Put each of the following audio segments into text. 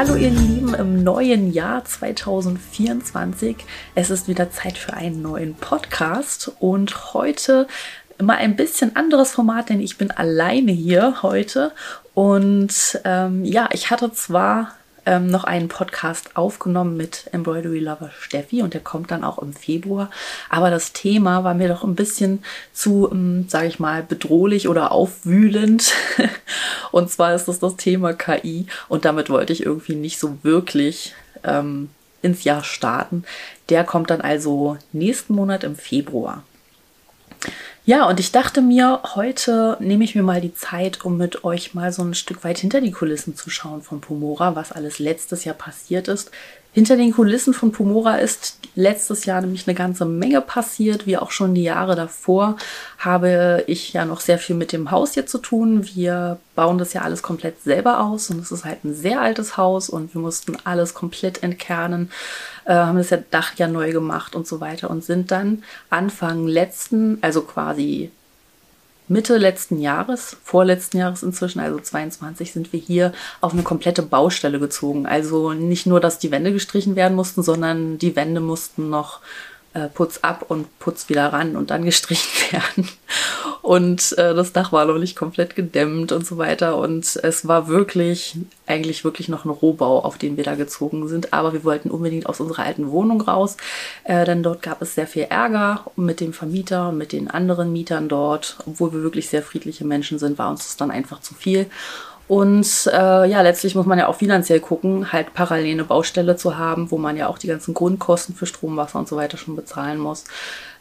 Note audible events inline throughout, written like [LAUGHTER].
Hallo ihr Lieben im neuen Jahr 2024. Es ist wieder Zeit für einen neuen Podcast und heute mal ein bisschen anderes Format, denn ich bin alleine hier heute und ähm, ja, ich hatte zwar ähm, noch einen Podcast aufgenommen mit Embroidery Lover Steffi und der kommt dann auch im Februar. Aber das Thema war mir doch ein bisschen zu, ähm, sage ich mal, bedrohlich oder aufwühlend. [LAUGHS] und zwar ist das das Thema KI und damit wollte ich irgendwie nicht so wirklich ähm, ins Jahr starten. Der kommt dann also nächsten Monat im Februar. Ja, und ich dachte mir, heute nehme ich mir mal die Zeit, um mit euch mal so ein Stück weit hinter die Kulissen zu schauen von Pomora, was alles letztes Jahr passiert ist, hinter den Kulissen von Pomora ist letztes Jahr nämlich eine ganze Menge passiert, wie auch schon die Jahre davor habe ich ja noch sehr viel mit dem Haus hier zu tun. Wir bauen das ja alles komplett selber aus und es ist halt ein sehr altes Haus und wir mussten alles komplett entkernen, äh, haben das ja Dach ja neu gemacht und so weiter und sind dann Anfang letzten, also quasi Mitte letzten Jahres, vorletzten Jahres inzwischen, also 22, sind wir hier auf eine komplette Baustelle gezogen. Also nicht nur, dass die Wände gestrichen werden mussten, sondern die Wände mussten noch äh, Putz ab und Putz wieder ran und dann gestrichen [LAUGHS] werden. Und äh, das Dach war noch nicht komplett gedämmt und so weiter. Und es war wirklich, eigentlich wirklich noch ein Rohbau, auf den wir da gezogen sind. Aber wir wollten unbedingt aus unserer alten Wohnung raus, äh, denn dort gab es sehr viel Ärger mit dem Vermieter und mit den anderen Mietern dort. Obwohl wir wirklich sehr friedliche Menschen sind, war uns das dann einfach zu viel. Und äh, ja, letztlich muss man ja auch finanziell gucken, halt parallel eine Baustelle zu haben, wo man ja auch die ganzen Grundkosten für Strom, Wasser und so weiter schon bezahlen muss.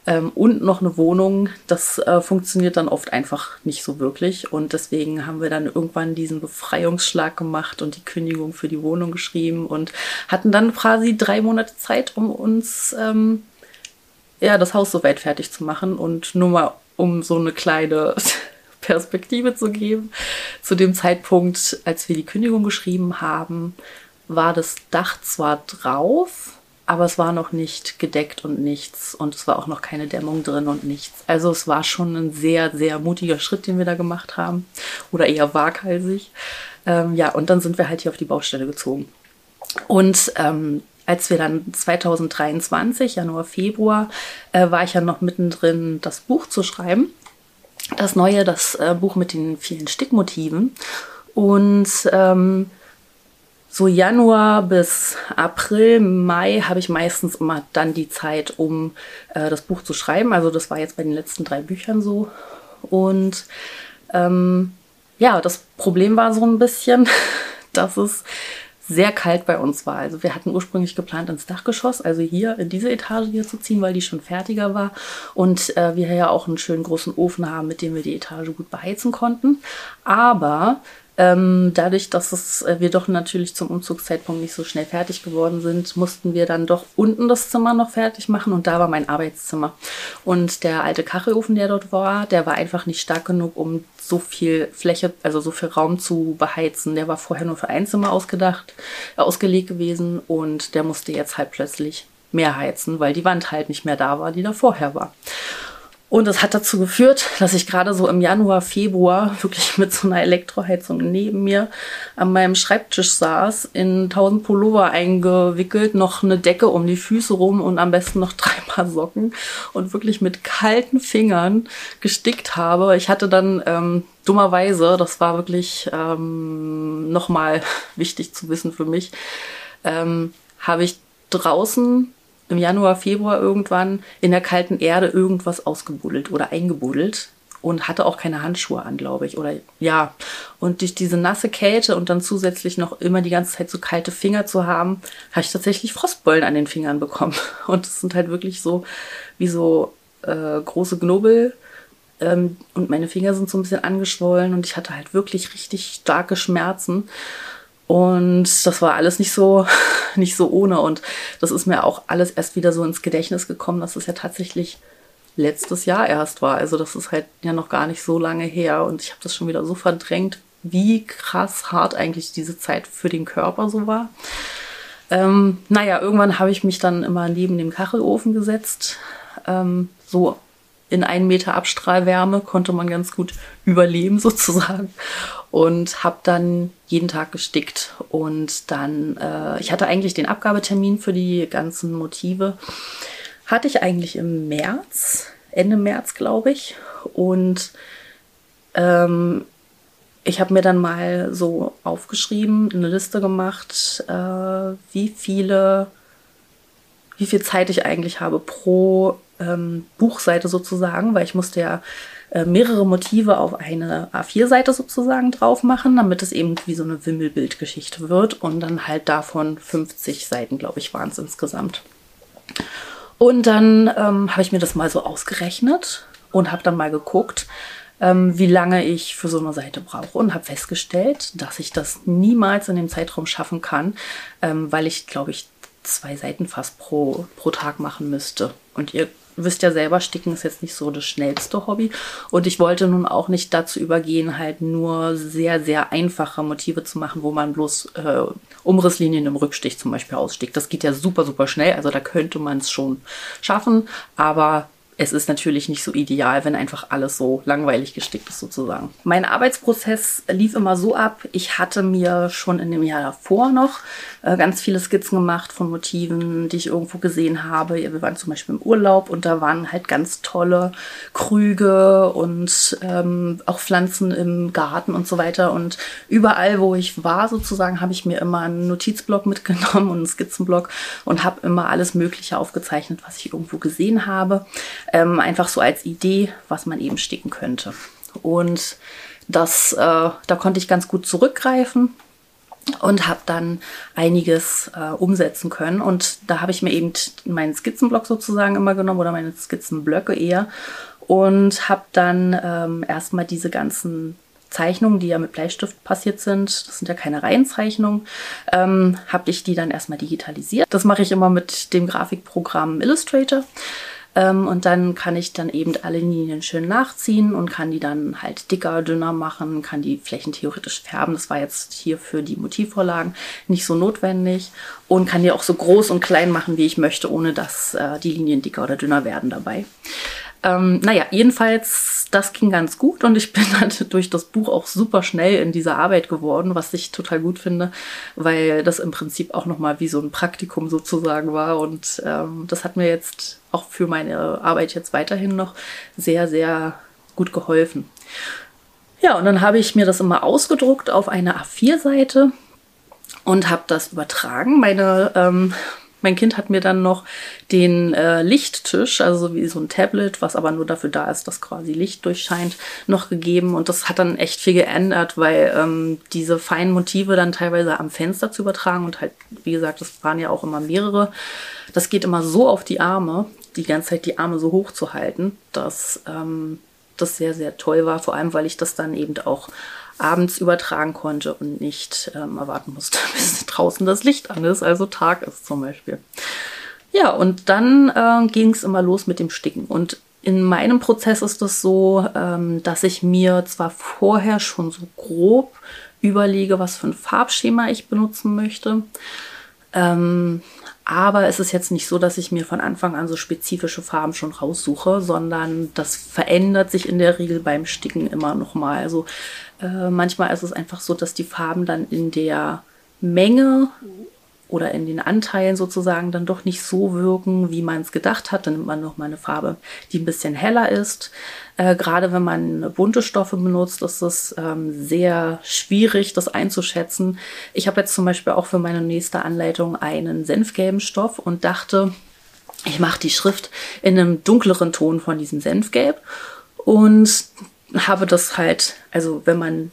Ähm, und noch eine Wohnung, das äh, funktioniert dann oft einfach nicht so wirklich. Und deswegen haben wir dann irgendwann diesen Befreiungsschlag gemacht und die Kündigung für die Wohnung geschrieben und hatten dann quasi drei Monate Zeit, um uns ähm, ja, das Haus soweit fertig zu machen. Und nur mal um so eine kleine [LAUGHS] Perspektive zu geben. Zu dem Zeitpunkt, als wir die Kündigung geschrieben haben, war das Dach zwar drauf, aber es war noch nicht gedeckt und nichts und es war auch noch keine Dämmung drin und nichts. Also es war schon ein sehr, sehr mutiger Schritt, den wir da gemacht haben oder eher waghalsig. Ähm, ja, und dann sind wir halt hier auf die Baustelle gezogen. Und ähm, als wir dann 2023, Januar, Februar, äh, war ich ja noch mittendrin, das Buch zu schreiben das neue, das äh, Buch mit den vielen Stickmotiven. Und ähm, so Januar bis April, Mai habe ich meistens immer dann die Zeit, um äh, das Buch zu schreiben. Also das war jetzt bei den letzten drei Büchern so. Und ähm, ja, das Problem war so ein bisschen, [LAUGHS] dass es sehr kalt bei uns war. Also wir hatten ursprünglich geplant, ins Dachgeschoss, also hier in diese Etage hier zu ziehen, weil die schon fertiger war. Und äh, wir ja auch einen schönen großen Ofen haben, mit dem wir die Etage gut beheizen konnten. Aber ähm, dadurch, dass es, äh, wir doch natürlich zum Umzugszeitpunkt nicht so schnell fertig geworden sind, mussten wir dann doch unten das Zimmer noch fertig machen und da war mein Arbeitszimmer. Und der alte Kachelofen, der dort war, der war einfach nicht stark genug, um so viel Fläche, also so viel Raum zu beheizen. Der war vorher nur für ein Zimmer ausgedacht, äh, ausgelegt gewesen und der musste jetzt halt plötzlich mehr heizen, weil die Wand halt nicht mehr da war, die da vorher war. Und das hat dazu geführt, dass ich gerade so im Januar, Februar wirklich [LAUGHS] mit so einer Elektroheizung neben mir an meinem Schreibtisch saß, in tausend Pullover eingewickelt, noch eine Decke um die Füße rum und am besten noch [LAUGHS] drei Paar Socken und wirklich mit kalten Fingern gestickt habe. Ich hatte dann ähm, dummerweise, das war wirklich ähm, nochmal [LAUGHS] wichtig zu wissen für mich, ähm, habe ich draußen im Januar, Februar irgendwann in der kalten Erde irgendwas ausgebuddelt oder eingebuddelt und hatte auch keine Handschuhe an, glaube ich. Oder ja. Und durch diese nasse Kälte und dann zusätzlich noch immer die ganze Zeit so kalte Finger zu haben, habe ich tatsächlich Frostbeulen an den Fingern bekommen. [LAUGHS] Und es sind halt wirklich so wie so äh, große Knubbel. Ähm, und meine Finger sind so ein bisschen angeschwollen und ich hatte halt wirklich richtig starke Schmerzen. Und das war alles nicht so, [LAUGHS] nicht so ohne. Und das ist mir auch alles erst wieder so ins Gedächtnis gekommen, dass es ja tatsächlich letztes Jahr erst war. Also das ist halt ja noch gar nicht so lange her. Und ich habe das schon wieder so verdrängt, wie krass hart eigentlich diese Zeit für den Körper so war. Ähm, naja, irgendwann habe ich mich dann immer neben dem Kachelofen gesetzt, ähm, so in einen Meter Abstrahlwärme konnte man ganz gut überleben [LAUGHS] sozusagen und habe dann jeden Tag gestickt und dann äh, ich hatte eigentlich den Abgabetermin für die ganzen Motive hatte ich eigentlich im März Ende März glaube ich. Und ähm, ich habe mir dann mal so aufgeschrieben, eine Liste gemacht, äh, wie viele, wie viel Zeit ich eigentlich habe pro ähm, Buchseite sozusagen, weil ich musste ja äh, mehrere Motive auf eine A4-Seite sozusagen drauf machen, damit es eben wie so eine Wimmelbildgeschichte wird und dann halt davon 50 Seiten, glaube ich, waren es insgesamt. Und dann ähm, habe ich mir das mal so ausgerechnet und habe dann mal geguckt, ähm, wie lange ich für so eine Seite brauche und habe festgestellt, dass ich das niemals in dem Zeitraum schaffen kann, ähm, weil ich, glaube ich, zwei Seiten fast pro, pro Tag machen müsste. Und ihr wisst ja selber, Sticken ist jetzt nicht so das schnellste Hobby. Und ich wollte nun auch nicht dazu übergehen, halt nur sehr, sehr einfache Motive zu machen, wo man bloß äh, Umrisslinien im Rückstich zum Beispiel ausstickt. Das geht ja super, super schnell. Also da könnte man es schon schaffen. Aber es ist natürlich nicht so ideal, wenn einfach alles so langweilig gestickt ist sozusagen. Mein Arbeitsprozess lief immer so ab. Ich hatte mir schon in dem Jahr davor noch äh, ganz viele Skizzen gemacht von Motiven, die ich irgendwo gesehen habe. Wir waren zum Beispiel im Urlaub und da waren halt ganz tolle Krüge und ähm, auch Pflanzen im Garten und so weiter. Und überall, wo ich war sozusagen, habe ich mir immer einen Notizblock mitgenommen und einen Skizzenblock und habe immer alles Mögliche aufgezeichnet, was ich irgendwo gesehen habe. Ähm, einfach so als Idee, was man eben sticken könnte. Und das, äh, da konnte ich ganz gut zurückgreifen und habe dann einiges äh, umsetzen können. Und da habe ich mir eben meinen Skizzenblock sozusagen immer genommen oder meine Skizzenblöcke eher und habe dann ähm, erstmal diese ganzen Zeichnungen, die ja mit Bleistift passiert sind, das sind ja keine Reihenzeichnungen, ähm, habe ich die dann erstmal digitalisiert. Das mache ich immer mit dem Grafikprogramm Illustrator. Ähm, und dann kann ich dann eben alle Linien schön nachziehen und kann die dann halt dicker, dünner machen, kann die Flächen theoretisch färben. Das war jetzt hier für die Motivvorlagen nicht so notwendig und kann die auch so groß und klein machen, wie ich möchte, ohne dass äh, die Linien dicker oder dünner werden dabei. Ähm, naja, jedenfalls, das ging ganz gut und ich [LAUGHS] bin dann durch das Buch auch super schnell in dieser Arbeit geworden, was ich total gut finde, weil das im Prinzip auch nochmal wie so ein Praktikum sozusagen war und ähm, das hat mir jetzt auch für meine Arbeit jetzt weiterhin noch sehr, sehr gut geholfen. Ja, und dann habe ich mir das immer ausgedruckt auf eine A4-Seite und habe das übertragen. Meine ähm, mein Kind hat mir dann noch den äh, Lichttisch, also wie so ein Tablet, was aber nur dafür da ist, dass quasi Licht durchscheint, noch gegeben. Und das hat dann echt viel geändert, weil ähm, diese feinen Motive dann teilweise am Fenster zu übertragen und halt, wie gesagt, das waren ja auch immer mehrere. Das geht immer so auf die Arme, die ganze Zeit die Arme so hoch zu halten, dass ähm, das sehr, sehr toll war. Vor allem, weil ich das dann eben auch abends übertragen konnte und nicht ähm, erwarten musste, [LAUGHS] bis draußen das Licht an ist, also Tag ist zum Beispiel. Ja, und dann äh, ging es immer los mit dem Sticken. Und in meinem Prozess ist es das so, ähm, dass ich mir zwar vorher schon so grob überlege, was für ein Farbschema ich benutzen möchte. Ähm, aber es ist jetzt nicht so, dass ich mir von Anfang an so spezifische Farben schon raussuche, sondern das verändert sich in der Regel beim Sticken immer noch mal. Also äh, manchmal ist es einfach so, dass die Farben dann in der Menge oder in den Anteilen sozusagen dann doch nicht so wirken, wie man es gedacht hat. Dann nimmt man noch mal eine Farbe, die ein bisschen heller ist. Äh, Gerade wenn man bunte Stoffe benutzt, ist es ähm, sehr schwierig, das einzuschätzen. Ich habe jetzt zum Beispiel auch für meine nächste Anleitung einen senfgelben Stoff und dachte, ich mache die Schrift in einem dunkleren Ton von diesem Senfgelb und habe das halt, also wenn man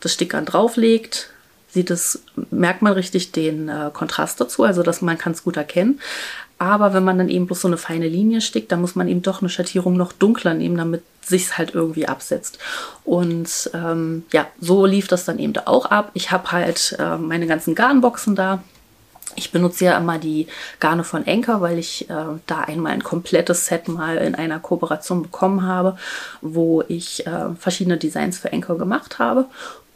das Stickern drauflegt, sieht es, merkt man richtig den äh, Kontrast dazu, also dass man kann es gut erkennen. Aber wenn man dann eben bloß so eine feine Linie stickt, dann muss man eben doch eine Schattierung noch dunkler nehmen, damit sich's halt irgendwie absetzt. Und ähm, ja, so lief das dann eben auch ab. Ich habe halt äh, meine ganzen Garnboxen da, ich benutze ja immer die Garne von Enker, weil ich äh, da einmal ein komplettes Set mal in einer Kooperation bekommen habe, wo ich äh, verschiedene Designs für Enker gemacht habe.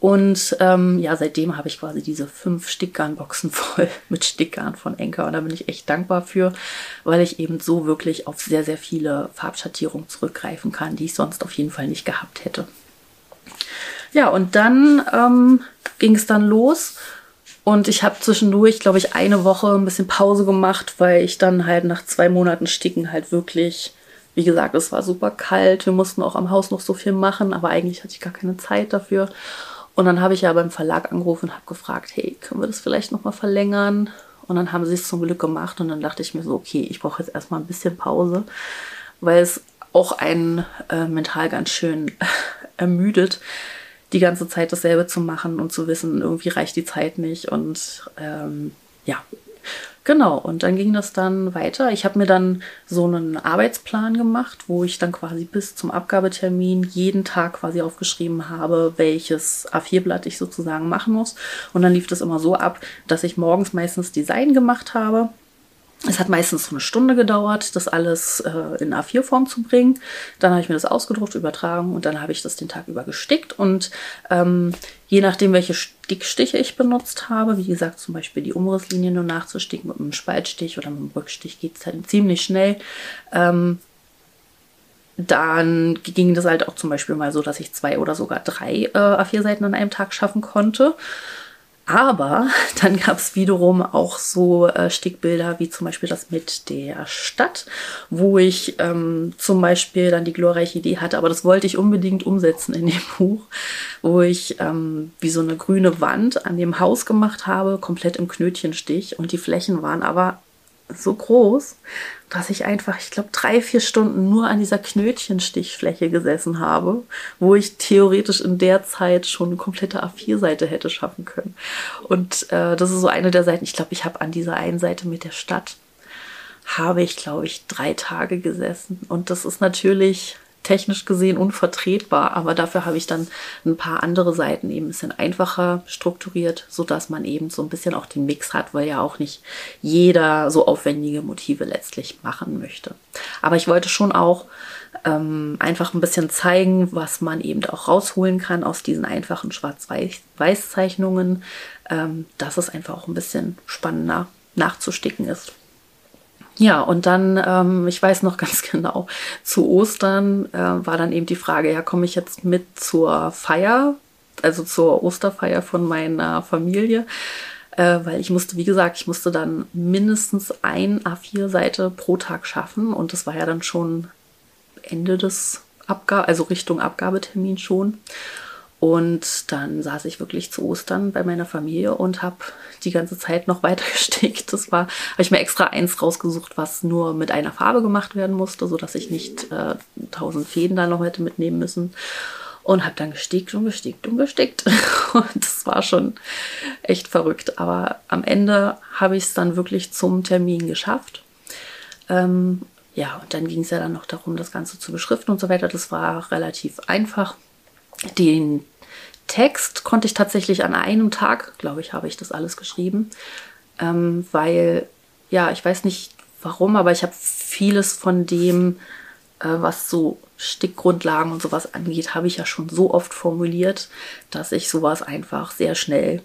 Und ähm, ja, seitdem habe ich quasi diese fünf Stickgarnboxen [LAUGHS] voll mit Stickgarn von Enker. Und da bin ich echt dankbar für, weil ich eben so wirklich auf sehr, sehr viele Farbschattierungen zurückgreifen kann, die ich sonst auf jeden Fall nicht gehabt hätte. Ja, und dann ähm, ging es dann los. Und ich habe zwischendurch, glaube ich, eine Woche ein bisschen Pause gemacht, weil ich dann halt nach zwei Monaten Sticken halt wirklich, wie gesagt, es war super kalt. Wir mussten auch am Haus noch so viel machen, aber eigentlich hatte ich gar keine Zeit dafür. Und dann habe ich ja beim Verlag angerufen und habe gefragt, hey, können wir das vielleicht nochmal verlängern? Und dann haben sie es zum Glück gemacht und dann dachte ich mir so, okay, ich brauche jetzt erstmal ein bisschen Pause, weil es auch einen äh, mental ganz schön [LAUGHS] ermüdet, die ganze Zeit dasselbe zu machen und zu wissen, irgendwie reicht die Zeit nicht. Und ähm, ja, Genau, und dann ging das dann weiter. Ich habe mir dann so einen Arbeitsplan gemacht, wo ich dann quasi bis zum Abgabetermin jeden Tag quasi aufgeschrieben habe, welches A4-Blatt ich sozusagen machen muss. Und dann lief das immer so ab, dass ich morgens meistens Design gemacht habe es hat meistens so eine Stunde gedauert, das alles äh, in A4-Form zu bringen. Dann habe ich mir das ausgedruckt, übertragen und dann habe ich das den Tag über gestickt. Und ähm, je nachdem, welche Stickstiche ich benutzt habe, wie gesagt, zum Beispiel die Umrisslinie nur nachzusticken mit einem Spaltstich oder mit einem Rückstich geht es halt ziemlich schnell. Ähm, dann ging das halt auch zum Beispiel mal so, dass ich zwei oder sogar drei äh, A4-Seiten an einem Tag schaffen konnte. Aber [LAUGHS] dann gab es wiederum auch so äh, Stickbilder wie zum Beispiel das mit der Stadt, wo ich ähm, zum Beispiel dann die glorreiche Idee hatte, aber das wollte ich unbedingt umsetzen in dem [LAUGHS] Buch, wo ich ähm, wie so eine grüne Wand an dem Haus gemacht habe, komplett im Knötchenstich und die Flächen waren aber so groß, dass ich einfach, ich glaube, drei, vier Stunden nur an dieser Knötchenstichfläche gesessen habe, wo ich theoretisch in der Zeit schon eine komplette A4-Seite hätte schaffen können. Und äh, das ist so eine der Seiten, ich glaube, ich habe an dieser einen Seite mit der Stadt, habe ich, glaube ich, drei Tage gesessen. Und das ist natürlich technisch gesehen unvertretbar, aber dafür habe ich dann ein paar andere Seiten eben ein bisschen einfacher strukturiert, sodass man eben so ein bisschen auch den Mix hat, weil ja auch nicht jeder so aufwendige Motive letztlich machen möchte. Aber ich wollte schon auch ähm, einfach ein bisschen zeigen, was man eben auch rausholen kann aus diesen einfachen Schwarz-Weiß-Zeichnungen, ähm, dass es einfach auch ein bisschen spannender nachzusticken ist. Ja, und dann, ähm, ich weiß noch [LAUGHS] ganz genau, zu Ostern äh, war dann eben die Frage, ja, komme ich jetzt mit zur Feier, also zur Osterfeier von meiner Familie? Äh, weil ich musste, wie gesagt, ich musste dann mindestens ein A4-Seite pro Tag schaffen und das war ja dann schon Ende des Abgabe, also Richtung Abgabetermin schon. Und dann saß ich wirklich zu Ostern bei meiner Familie und habe die ganze Zeit noch [LAUGHS] weiter gestickt. Das war, habe ich mir extra eins rausgesucht, was nur mit einer Farbe gemacht werden musste, sodass ich nicht äh, tausend Fäden da noch hätte mitnehmen müssen. Und habe dann gestickt und gestickt und gestickt. [LAUGHS] Und das war schon echt verrückt. Aber am Ende habe ich es dann wirklich zum Termin geschafft. Ähm, ja, und dann ging es ja dann noch darum, das Ganze zu beschriften und so weiter. Das war relativ einfach. Den Text konnte ich tatsächlich an einem Tag, glaube ich, habe ich das alles geschrieben, ähm, weil, ja, ich weiß nicht warum, aber ich habe vieles von dem, äh, was so Stickgrundlagen und sowas angeht, habe ich ja schon so oft formuliert, dass ich sowas einfach sehr schnell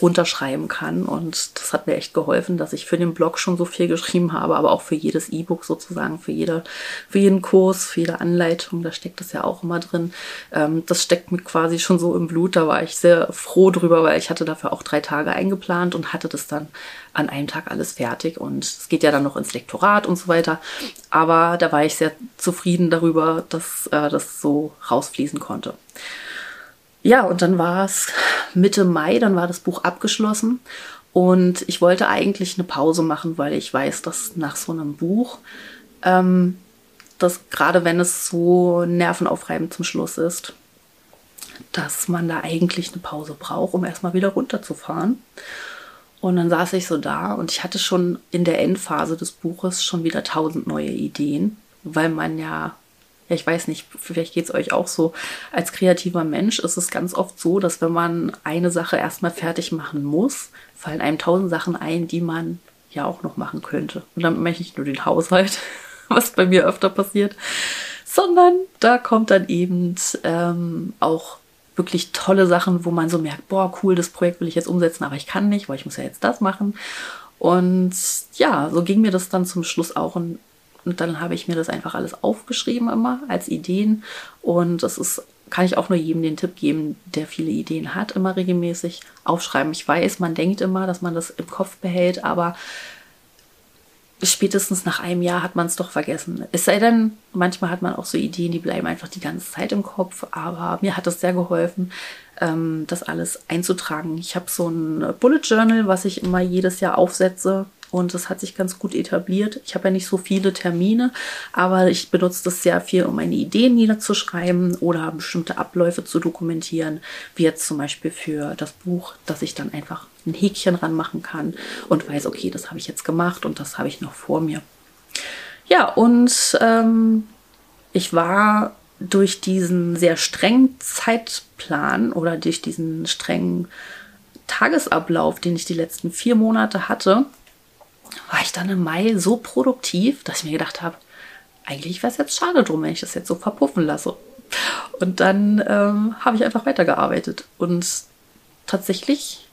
runterschreiben kann. Und das hat mir echt geholfen, dass ich für den Blog schon so viel geschrieben habe, aber auch für jedes E-Book sozusagen, für, jede, für jeden Kurs, für jede Anleitung. Da steckt das ja auch immer drin. Ähm, das steckt mir quasi schon so im Blut. Da war ich sehr froh drüber, weil ich hatte dafür auch drei Tage eingeplant und hatte das dann an einem Tag alles fertig. Und es geht ja dann noch ins Lektorat und so weiter. Aber da war ich sehr zufrieden darüber, dass äh, das so rausfließen konnte. Ja, und dann war es Mitte Mai, dann war das Buch abgeschlossen und ich wollte eigentlich eine Pause machen, weil ich weiß, dass nach so einem Buch, ähm, dass gerade wenn es so nervenaufreibend zum Schluss ist, dass man da eigentlich eine Pause braucht, um erstmal wieder runterzufahren. Und dann saß ich so da und ich hatte schon in der Endphase des Buches schon wieder tausend neue Ideen, weil man ja ja, ich weiß nicht, vielleicht geht es euch auch so. Als kreativer Mensch ist es ganz oft so, dass wenn man eine Sache erstmal fertig machen muss, fallen einem tausend Sachen ein, die man ja auch noch machen könnte. Und damit meine ich nicht nur den Haushalt, [LAUGHS] was bei mir öfter passiert, sondern da kommt dann eben ähm, auch wirklich tolle Sachen, wo man so merkt, boah, cool, das Projekt will ich jetzt umsetzen, aber ich kann nicht, weil ich muss ja jetzt das machen. Und ja, so ging mir das dann zum Schluss auch. Und, und dann habe ich mir das einfach alles aufgeschrieben immer als Ideen. Und das ist, kann ich auch nur jedem den Tipp geben, der viele Ideen hat, immer regelmäßig aufschreiben. Ich weiß, man denkt immer, dass man das im Kopf behält, aber spätestens nach einem Jahr hat man es doch vergessen. Es sei denn, manchmal hat man auch so Ideen, die bleiben einfach die ganze Zeit im Kopf. Aber mir hat es sehr geholfen, ähm, das alles einzutragen. Ich habe so ein Bullet Journal, was ich immer jedes Jahr aufsetze. Und das hat sich ganz gut etabliert. Ich habe ja nicht so viele Termine, aber ich benutze das sehr viel, um meine Ideen niederzuschreiben oder bestimmte Abläufe zu dokumentieren, wie jetzt zum Beispiel für das Buch, dass ich dann einfach ein Häkchen ranmachen kann und weiß, okay, das habe ich jetzt gemacht und das habe ich noch vor mir. Ja, und ähm, ich war durch diesen sehr strengen Zeitplan oder durch diesen strengen Tagesablauf, den ich die letzten vier Monate hatte, war ich dann im Mai so produktiv, dass ich mir gedacht habe, eigentlich wäre es jetzt schade drum, wenn ich das jetzt so verpuffen lasse. Und dann ähm, habe ich einfach weitergearbeitet. Und tatsächlich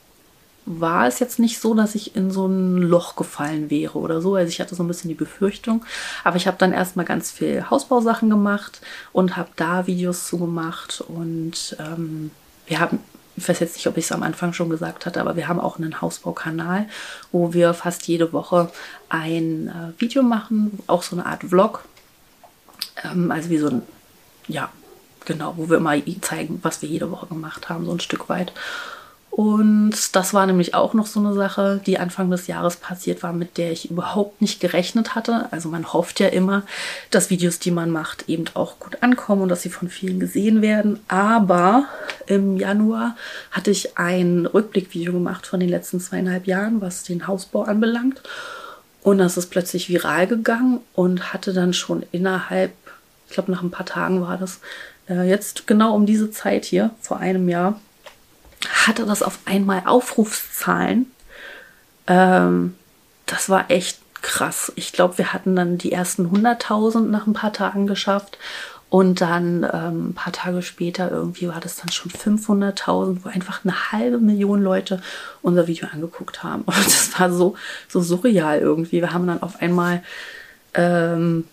war es jetzt nicht so, dass ich in so ein Loch gefallen wäre oder so. Also ich hatte so ein bisschen die Befürchtung. Aber ich habe dann erstmal ganz viel Hausbausachen gemacht und habe da Videos zu gemacht. Und ähm, wir haben, ich weiß jetzt nicht, ob ich es am Anfang schon gesagt hatte, aber wir haben auch einen Hausbaukanal, wo wir fast jede Woche ein äh, Video machen, auch so eine Art Vlog. Ähm, also wie so ein, ja, genau, wo wir immer zeigen, was wir jede Woche gemacht haben, so ein Stück weit. Und das war nämlich auch noch so eine Sache, die Anfang des Jahres passiert war, mit der ich überhaupt nicht gerechnet hatte. Also man hofft ja immer, dass Videos, die man macht, eben auch gut ankommen und dass sie von vielen gesehen werden. Aber im Januar hatte ich ein Rückblickvideo gemacht von den letzten zweieinhalb Jahren, was den Hausbau anbelangt. Und das ist plötzlich viral gegangen und hatte dann schon innerhalb, ich glaube nach ein paar Tagen war das, äh, jetzt genau um diese Zeit hier, vor einem Jahr, hatte das auf einmal Aufrufszahlen. Ähm, das war echt krass. Ich glaube, wir hatten dann die ersten 100.000 nach ein paar Tagen geschafft. Und dann ähm, ein paar Tage später irgendwie war das dann schon 500.000, wo einfach eine halbe Million Leute unser Video angeguckt haben. [LAUGHS] Und das war so, so surreal irgendwie. Wir haben dann auf einmal ähm,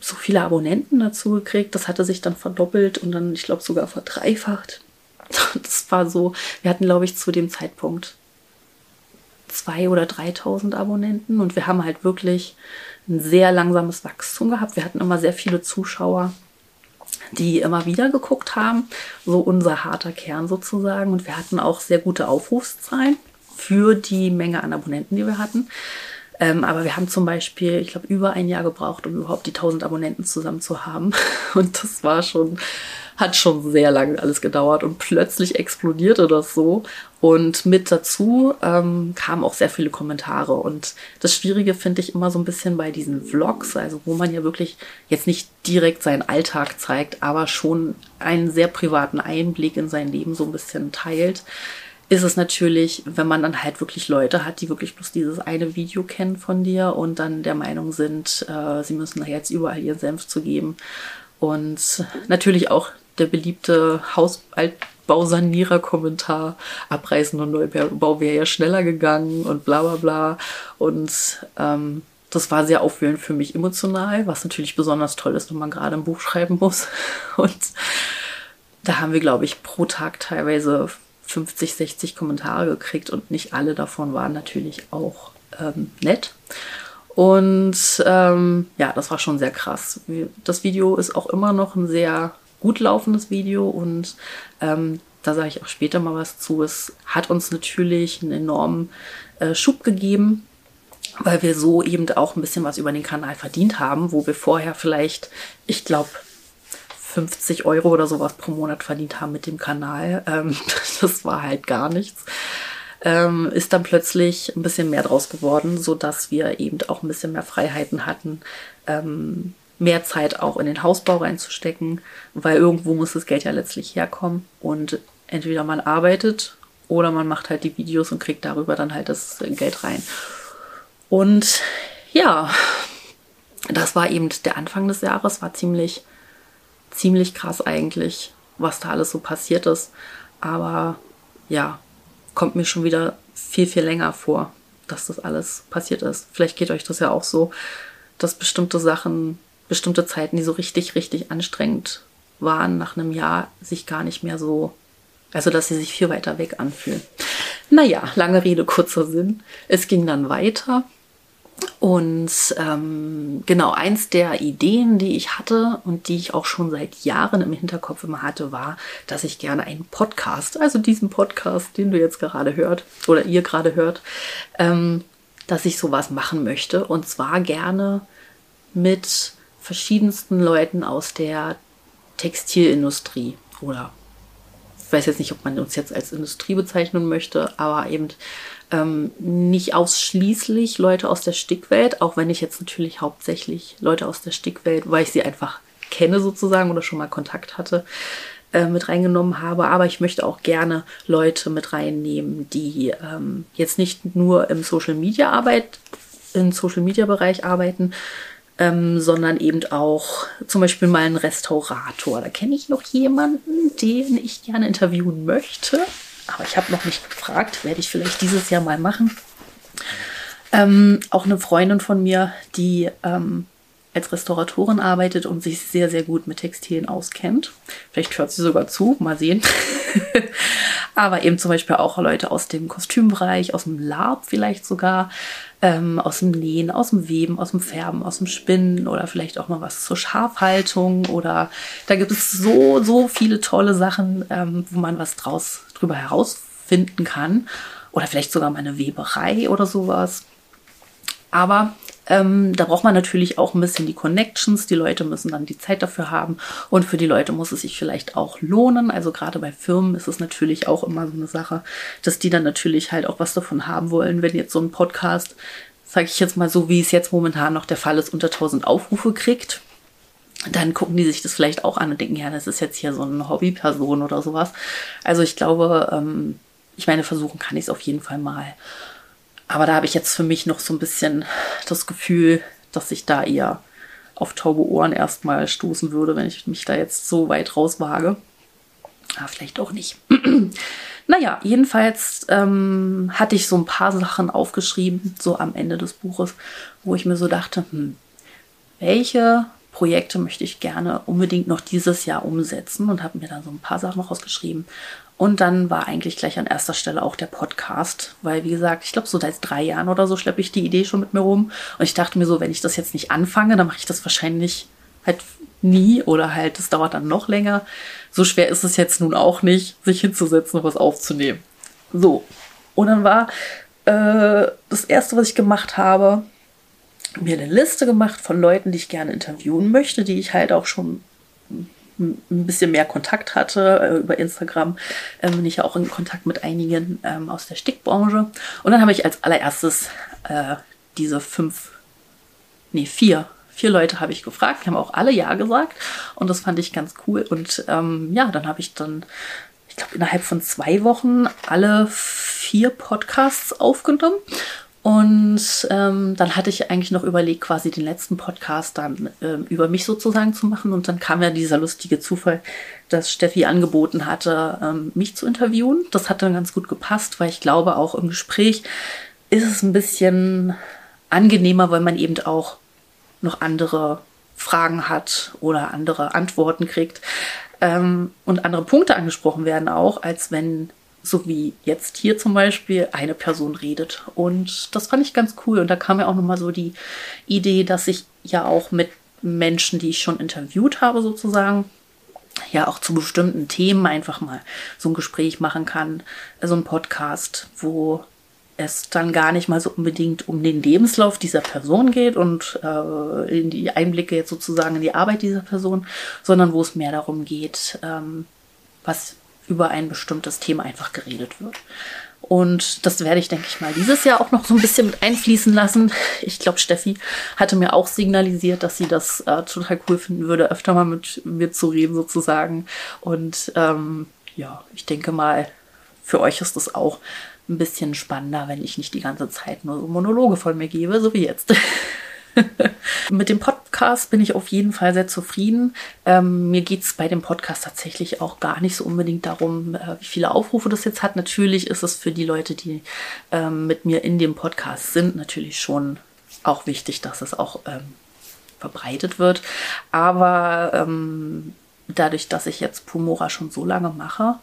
so viele Abonnenten dazu gekriegt. Das hatte sich dann verdoppelt und dann, ich glaube, sogar verdreifacht. [LAUGHS] Das war so, wir hatten, glaube ich, zu dem Zeitpunkt zwei oder 3.000 Abonnenten und wir haben halt wirklich ein sehr langsames Wachstum gehabt. Wir hatten immer sehr viele Zuschauer, die immer wieder geguckt haben, so unser harter Kern sozusagen. Und wir hatten auch sehr gute Aufrufszahlen für die Menge an Abonnenten, die wir hatten. Ähm, aber wir haben zum Beispiel, ich glaube, über ein Jahr gebraucht, um überhaupt die 1000 Abonnenten zusammen zu haben. [LAUGHS] Und das war schon hat schon sehr lange alles gedauert und plötzlich explodierte das so. Und mit dazu ähm, kamen auch sehr viele Kommentare. Und das Schwierige finde ich immer so ein bisschen bei diesen Vlogs, also wo man ja wirklich jetzt nicht direkt seinen Alltag zeigt, aber schon einen sehr privaten Einblick in sein Leben so ein bisschen teilt ist es natürlich, wenn man dann halt wirklich Leute hat, die wirklich bloß dieses eine Video kennen von dir und dann der Meinung sind, äh, sie müssen da jetzt überall ihren Senf zu geben. Und natürlich auch der beliebte Hausbausanierer-Kommentar, Abreißen und Neubau wäre ja schneller gegangen und bla bla bla. Und ähm, das war sehr aufwühlend für mich emotional, was natürlich besonders toll ist, wenn man gerade ein Buch schreiben muss. [LAUGHS] Und da haben wir, glaube ich, pro Tag teilweise 50, 60 Kommentare gekriegt und nicht alle davon waren natürlich auch ähm, nett. Und ähm, ja, das war schon sehr krass. Das Video ist auch immer noch ein sehr gut laufendes Video und ähm, da sage ich auch später mal was zu. Es hat uns natürlich einen enormen äh, Schub gegeben, weil wir so eben auch ein bisschen was über den Kanal verdient haben, wo wir vorher vielleicht, ich glaube, 50 Euro oder sowas pro Monat verdient haben mit dem Kanal. Ähm, [LAUGHS] das war halt gar nichts. Ähm, ist dann plötzlich ein bisschen mehr draus geworden, so dass wir eben auch ein bisschen mehr Freiheiten hatten, ähm, mehr Zeit auch in den Hausbau reinzustecken, weil irgendwo muss das Geld ja letztlich herkommen und entweder man arbeitet oder man macht halt die Videos und kriegt darüber dann halt das Geld rein. Und ja, das war eben der Anfang des Jahres, war ziemlich, ziemlich krass eigentlich, was da alles so passiert ist. Aber ja, kommt mir schon wieder viel, viel länger vor, dass das alles passiert ist. Vielleicht geht euch das ja auch so, dass bestimmte Sachen, bestimmte Zeiten, die so richtig, richtig anstrengend waren, nach einem Jahr sich gar nicht mehr so, also dass sie sich viel weiter weg anfühlen. Naja, lange Rede, kurzer Sinn. Es ging dann weiter. Und ähm, genau, eins der Ideen, die ich hatte und die ich auch schon seit Jahren im Hinterkopf immer hatte, war, dass ich gerne einen Podcast, also diesen Podcast, den du jetzt gerade hört oder ihr gerade hört, ähm, dass ich sowas machen möchte. Und zwar gerne mit verschiedensten Leuten aus der Textilindustrie oder ich weiß jetzt nicht, ob man uns jetzt als Industrie bezeichnen möchte, aber eben ähm, nicht ausschließlich Leute aus der Stickwelt, auch wenn ich jetzt natürlich hauptsächlich Leute aus der Stickwelt, weil ich sie einfach kenne sozusagen oder schon mal Kontakt hatte, äh, mit reingenommen habe. Aber ich möchte auch gerne Leute mit reinnehmen, die ähm, jetzt nicht nur im Social Media Arbeit, im Social Media Bereich arbeiten, ähm, sondern eben auch zum Beispiel mal einen Restaurator. Da kenne ich noch jemanden, den ich gerne interviewen möchte. Aber ich habe noch nicht gefragt, werde ich vielleicht dieses Jahr mal machen. Ähm, auch eine Freundin von mir, die ähm, als Restauratorin arbeitet und sich sehr, sehr gut mit Textilien auskennt. Vielleicht hört sie sogar zu, mal sehen. [LAUGHS] Aber eben zum Beispiel auch Leute aus dem Kostümbereich, aus dem Lab vielleicht sogar, ähm, aus dem Nähen, aus dem Weben, aus dem Färben, aus dem Spinnen oder vielleicht auch mal was zur Schafhaltung oder da gibt es so, so viele tolle Sachen, ähm, wo man was draus drüber herausfinden kann. Oder vielleicht sogar mal eine Weberei oder sowas. Aber ähm, da braucht man natürlich auch ein bisschen die Connections. Die Leute müssen dann die Zeit dafür haben. Und für die Leute muss es sich vielleicht auch lohnen. Also gerade bei Firmen ist es natürlich auch immer so eine Sache, dass die dann natürlich halt auch was davon haben wollen, wenn jetzt so ein Podcast, sage ich jetzt mal so, wie es jetzt momentan noch der Fall ist, unter 1000 Aufrufe kriegt dann gucken die sich das vielleicht auch an und denken, ja, das ist jetzt hier so eine Hobbyperson oder sowas. Also ich glaube, ähm, ich meine, versuchen kann ich es auf jeden Fall mal. Aber da habe ich jetzt für mich noch so ein bisschen das Gefühl, dass ich da eher auf taube Ohren erstmal stoßen würde, wenn ich mich da jetzt so weit rauswage. Aber vielleicht auch nicht. [CLEARS THROAT] naja, jedenfalls ähm, hatte ich so ein paar Sachen aufgeschrieben, so am Ende des Buches, wo ich mir so dachte, hm, welche Projekte möchte ich gerne unbedingt noch dieses Jahr umsetzen und habe mir da so ein paar Sachen rausgeschrieben. Und dann war eigentlich gleich an erster Stelle auch der Podcast, weil wie gesagt, ich glaube, so seit drei Jahren oder so schleppe ich die Idee schon mit mir rum. Und ich dachte mir so, wenn ich das jetzt nicht anfange, dann mache ich das wahrscheinlich halt nie oder halt, es dauert dann noch länger. So schwer ist es jetzt nun auch nicht, sich hinzusetzen und was aufzunehmen. So. Und dann war äh, das erste, was ich gemacht habe, mir eine Liste gemacht von Leuten, die ich gerne interviewen möchte, die ich halt auch schon ein bisschen mehr Kontakt hatte äh, über Instagram, ähm, bin ich ja auch in Kontakt mit einigen ähm, aus der Stickbranche. Und dann habe ich als allererstes äh, diese fünf, nee, vier, vier Leute habe ich gefragt. Die haben auch alle Ja gesagt. Und das fand ich ganz cool. Und ähm, ja, dann habe ich dann, ich glaube, innerhalb von zwei Wochen alle vier Podcasts aufgenommen und ähm, dann hatte ich eigentlich noch überlegt, quasi den letzten Podcast dann ähm, über mich sozusagen zu machen. Und dann kam ja dieser lustige Zufall, dass Steffi angeboten hatte, ähm, mich zu interviewen. Das hat dann ganz gut gepasst, weil ich glaube, auch im Gespräch ist es ein bisschen angenehmer, weil man eben auch noch andere Fragen hat oder andere Antworten kriegt ähm, und andere Punkte angesprochen werden auch, als wenn so wie jetzt hier zum Beispiel, eine Person redet. Und das fand ich ganz cool. Und da kam ja auch nochmal so die Idee, dass ich ja auch mit Menschen, die ich schon interviewt habe, sozusagen, ja auch zu bestimmten Themen einfach mal so ein Gespräch machen kann, so ein Podcast, wo es dann gar nicht mal so unbedingt um den Lebenslauf dieser Person geht und äh, in die Einblicke jetzt sozusagen in die Arbeit dieser Person, sondern wo es mehr darum geht, ähm, was über ein bestimmtes Thema einfach geredet wird. Und das werde ich, denke ich mal, dieses Jahr auch noch so ein bisschen mit einfließen lassen. Ich glaube, Steffi hatte mir auch signalisiert, dass sie das äh, total cool finden würde, öfter mal mit mir zu reden sozusagen. Und ähm, ja, ich denke mal, für euch ist das auch ein bisschen spannender, wenn ich nicht die ganze Zeit nur so Monologe von mir gebe, so wie jetzt. [LAUGHS] mit dem Podcast Podcast bin ich auf jeden Fall sehr zufrieden. Ähm, mir geht es bei dem Podcast tatsächlich auch gar nicht so unbedingt darum, äh, wie viele Aufrufe das jetzt hat. Natürlich ist es für die Leute, die ähm, mit mir in dem Podcast sind, natürlich schon auch wichtig, dass es auch ähm, verbreitet wird. Aber ähm, dadurch, dass ich jetzt Pumora schon so lange mache,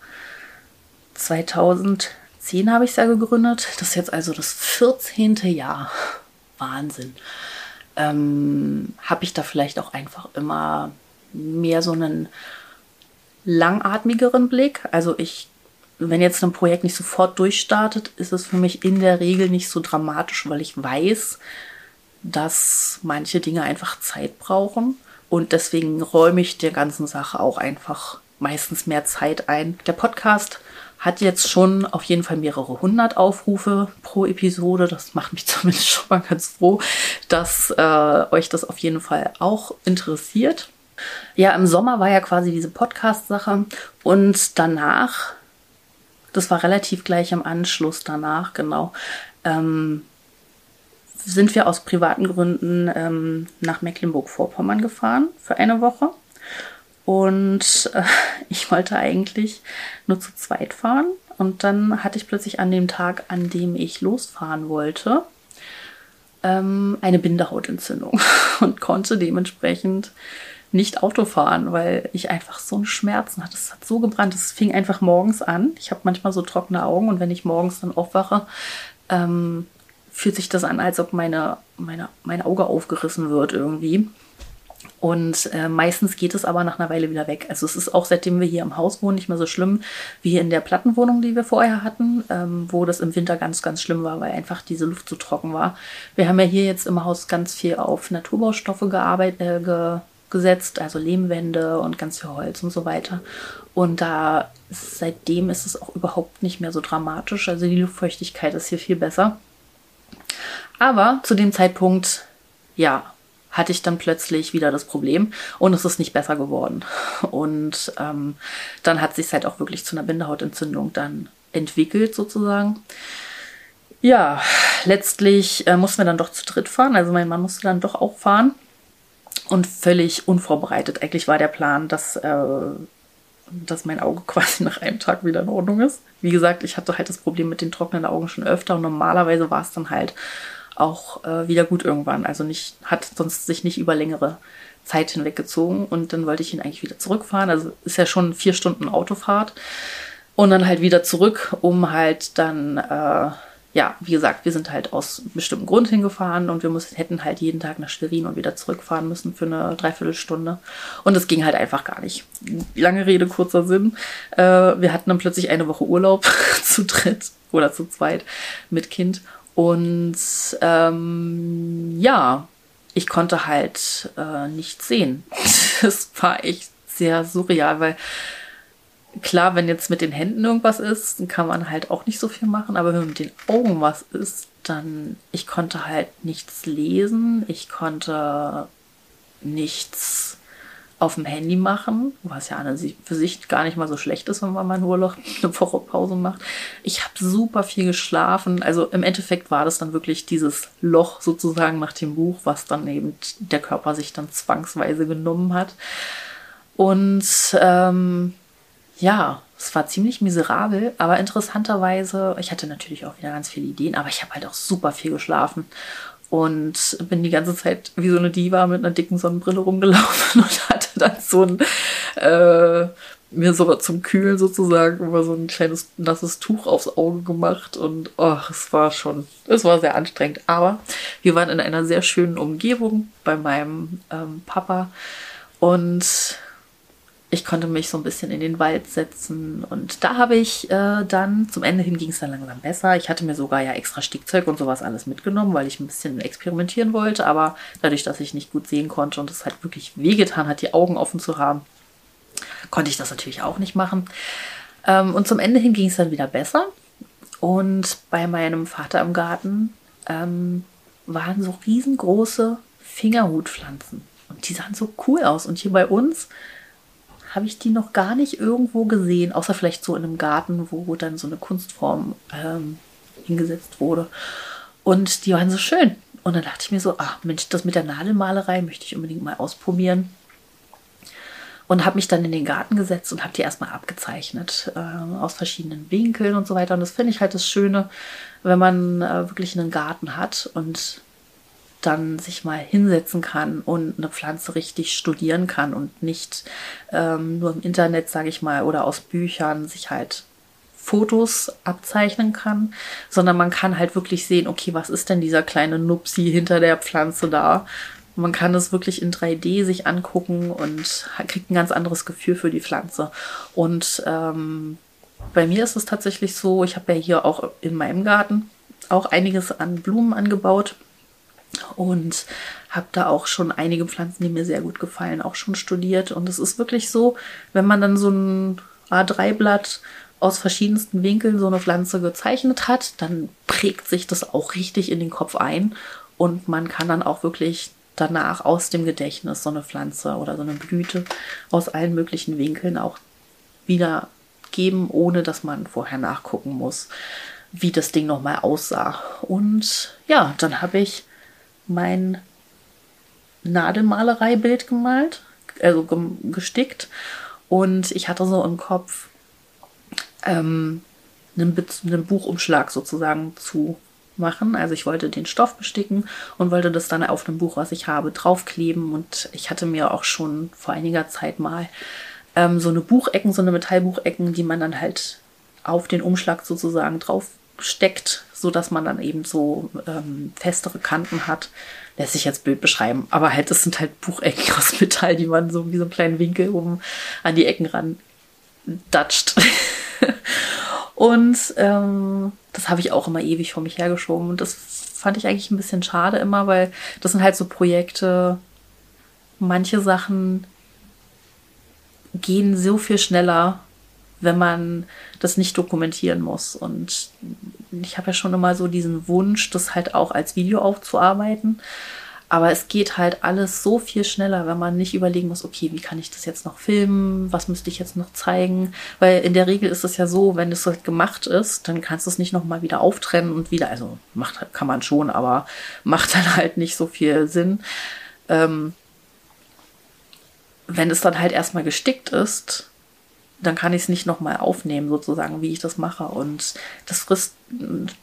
2010 habe ich es ja gegründet. Das ist jetzt also das 14. Jahr. Wahnsinn ähm, habe ich da vielleicht auch einfach immer mehr so einen langatmigeren Blick. Also ich, wenn jetzt ein Projekt nicht sofort durchstartet, ist es für mich in der Regel nicht so dramatisch, weil ich weiß, dass manche Dinge einfach Zeit brauchen. Und deswegen räume ich der ganzen Sache auch einfach meistens mehr Zeit ein. Der Podcast hat jetzt schon auf jeden Fall mehrere hundert Aufrufe pro Episode. Das macht mich [LAUGHS] zumindest schon mal ganz froh, dass äh, euch das auf jeden Fall auch interessiert. Ja, im Sommer war ja quasi diese Podcast-Sache und danach, das war relativ gleich im Anschluss danach, genau, ähm, sind wir aus privaten Gründen ähm, nach Mecklenburg-Vorpommern gefahren für eine Woche. Und äh, [LAUGHS] ich wollte eigentlich nur zu zweit fahren. Und dann hatte ich plötzlich an dem Tag, an dem ich losfahren wollte, ähm, eine Bindehautentzündung [LAUGHS] und konnte dementsprechend nicht Auto fahren, weil ich einfach so einen Schmerzen hatte. Es hat so gebrannt. Es fing einfach morgens an. Ich habe manchmal so trockene Augen und wenn ich morgens dann aufwache, ähm, fühlt sich das an, als ob meine, meine, mein Auge aufgerissen wird irgendwie. Und äh, meistens geht es aber nach einer Weile wieder weg. Also es ist auch seitdem wir hier im Haus wohnen nicht mehr so schlimm wie in der Plattenwohnung, die wir vorher hatten, ähm, wo das im Winter ganz, ganz schlimm war, weil einfach diese Luft so trocken war. Wir haben ja hier jetzt im Haus ganz viel auf Naturbaustoffe gearbeitet, äh, ge gesetzt, also Lehmwände und ganz viel Holz und so weiter. Und da seitdem ist es auch überhaupt nicht mehr so dramatisch. Also die Luftfeuchtigkeit ist hier viel besser. Aber zu dem Zeitpunkt, ja, hatte ich dann plötzlich wieder das Problem und es ist nicht besser geworden. Und ähm, dann hat sich halt auch wirklich zu einer Bindehautentzündung dann entwickelt sozusagen. Ja, letztlich äh, mussten wir dann doch zu dritt fahren. Also mein Mann musste dann doch auch fahren und völlig unvorbereitet. Eigentlich war der Plan, dass, äh, dass mein Auge [LAUGHS] quasi nach einem Tag wieder in Ordnung ist. Wie gesagt, ich hatte halt das Problem mit den trockenen Augen schon öfter und normalerweise war es dann halt auch äh, wieder gut irgendwann. Also nicht, hat sonst sich nicht über längere Zeit hinweggezogen und dann wollte ich ihn eigentlich wieder zurückfahren. Also ist ja schon vier Stunden Autofahrt und dann halt wieder zurück, um halt dann, äh, ja, wie gesagt, wir sind halt aus bestimmten Grund hingefahren und wir mussten, hätten halt jeden Tag nach Schwerin und wieder zurückfahren müssen für eine Dreiviertelstunde. Und es ging halt einfach gar nicht. Lange Rede, kurzer Sinn. Äh, wir hatten dann plötzlich eine Woche Urlaub [LAUGHS] zu dritt oder zu zweit mit Kind und ähm, ja, ich konnte halt äh, nichts sehen. [LAUGHS] Das war echt sehr surreal, weil klar, wenn jetzt mit den Händen irgendwas ist, dann kann man halt auch nicht so viel machen, aber wenn mit den Augen was ist, dann ich konnte halt nichts lesen, ich konnte nichts auf dem Handy machen, was ja an für sich gar nicht mal so schlecht ist, wenn man mal noch [LAUGHS] eine Woche Pause macht. Ich habe super viel geschlafen. Also im Endeffekt war das dann wirklich dieses Loch sozusagen nach dem Buch, was dann eben der Körper sich dann zwangsweise genommen hat. Und ähm, ja, es war ziemlich miserabel, aber interessanterweise, ich hatte natürlich auch wieder ganz viele Ideen, aber ich habe halt auch super viel geschlafen und bin die ganze Zeit wie so eine Diva mit einer dicken Sonnenbrille rumgelaufen [LAUGHS] und hatte dann so ein äh, mir so zum Kühlen sozusagen über so ein kleines nasses Tuch aufs Auge gemacht und ach, es war schon, es war sehr anstrengend. Aber wir waren in einer sehr schönen Umgebung bei meinem ähm, Papa und ich konnte mich so ein bisschen in den Wald setzen und da habe ich äh, dann, zum Ende hin ging es dann langsam besser. Ich hatte mir sogar ja extra Stickzeug und sowas alles mitgenommen, weil ich ein bisschen experimentieren wollte, aber dadurch, dass ich nicht gut sehen konnte und es halt wirklich wehgetan hat, die Augen offen zu haben, konnte ich das natürlich auch nicht machen. Ähm, und zum Ende hin ging es dann wieder besser und bei meinem Vater im Garten ähm, waren so riesengroße Fingerhutpflanzen und die sahen so cool aus und hier bei uns habe ich die noch gar nicht irgendwo gesehen, außer vielleicht so in einem Garten, wo dann so eine Kunstform ähm, hingesetzt wurde. Und die waren so schön. Und dann dachte ich mir so, ach Mensch, das mit der Nadelmalerei möchte ich unbedingt mal ausprobieren. Und habe mich dann in den Garten gesetzt und habe die erstmal abgezeichnet äh, aus verschiedenen Winkeln und so weiter. Und das finde ich halt das Schöne, wenn man äh, wirklich einen Garten hat und dann sich mal hinsetzen kann und eine Pflanze richtig studieren kann und nicht ähm, nur im Internet, sage ich mal, oder aus Büchern sich halt Fotos abzeichnen kann, sondern man kann halt wirklich sehen, okay, was ist denn dieser kleine Nupsi hinter der Pflanze da? Man kann es wirklich in 3D sich angucken und kriegt ein ganz anderes Gefühl für die Pflanze. Und ähm, bei mir ist es tatsächlich so, ich habe ja hier auch in meinem Garten auch einiges an Blumen angebaut und habe da auch schon einige Pflanzen, die mir sehr gut gefallen, auch schon studiert. Und es ist wirklich so, wenn man dann so ein A3-Blatt aus verschiedensten Winkeln so eine Pflanze gezeichnet hat, dann prägt sich das auch richtig in den Kopf ein und man kann dann auch wirklich danach aus dem Gedächtnis so eine Pflanze oder so eine Blüte aus allen möglichen Winkeln auch wieder geben, ohne dass man vorher nachgucken muss, wie das Ding nochmal aussah. Und ja, dann habe ich mein Nadelmalereibild gemalt, also gestickt. Und ich hatte so im Kopf, ähm, einen, einen Buchumschlag sozusagen zu machen. Also ich wollte den Stoff besticken und wollte das dann auf einem Buch, was ich habe, draufkleben. Und ich hatte mir auch schon vor einiger Zeit mal ähm, so eine Buchecken, so eine Metallbuchecken, die man dann halt auf den Umschlag sozusagen draufsteckt, sodass man dann eben so ähm, festere Kanten hat. Lässt sich jetzt blöd beschreiben, aber halt, das sind halt Buchecken [LAUGHS] aus Metall, die man so wie so einen kleinen Winkel oben an die Ecken ran datscht. [LAUGHS] und ähm, das habe ich auch immer ewig vor mich hergeschoben. Und das fand ich eigentlich ein bisschen schade immer, weil das sind halt so Projekte, manche Sachen gehen so viel schneller, wenn man das nicht dokumentieren muss. Und ich habe ja schon immer so diesen Wunsch, das halt auch als Video aufzuarbeiten. Aber es geht halt alles so viel schneller, wenn man nicht überlegen muss, okay, wie kann ich das jetzt noch filmen? Was müsste ich jetzt noch zeigen? Weil in der Regel ist es ja so, wenn es halt gemacht ist, dann kannst du es nicht nochmal wieder auftrennen und wieder, also macht, kann man schon, aber macht dann halt nicht so viel Sinn. Ähm, wenn es dann halt erstmal gestickt ist, dann kann ich es nicht nochmal aufnehmen, sozusagen, wie ich das mache. Und das frisst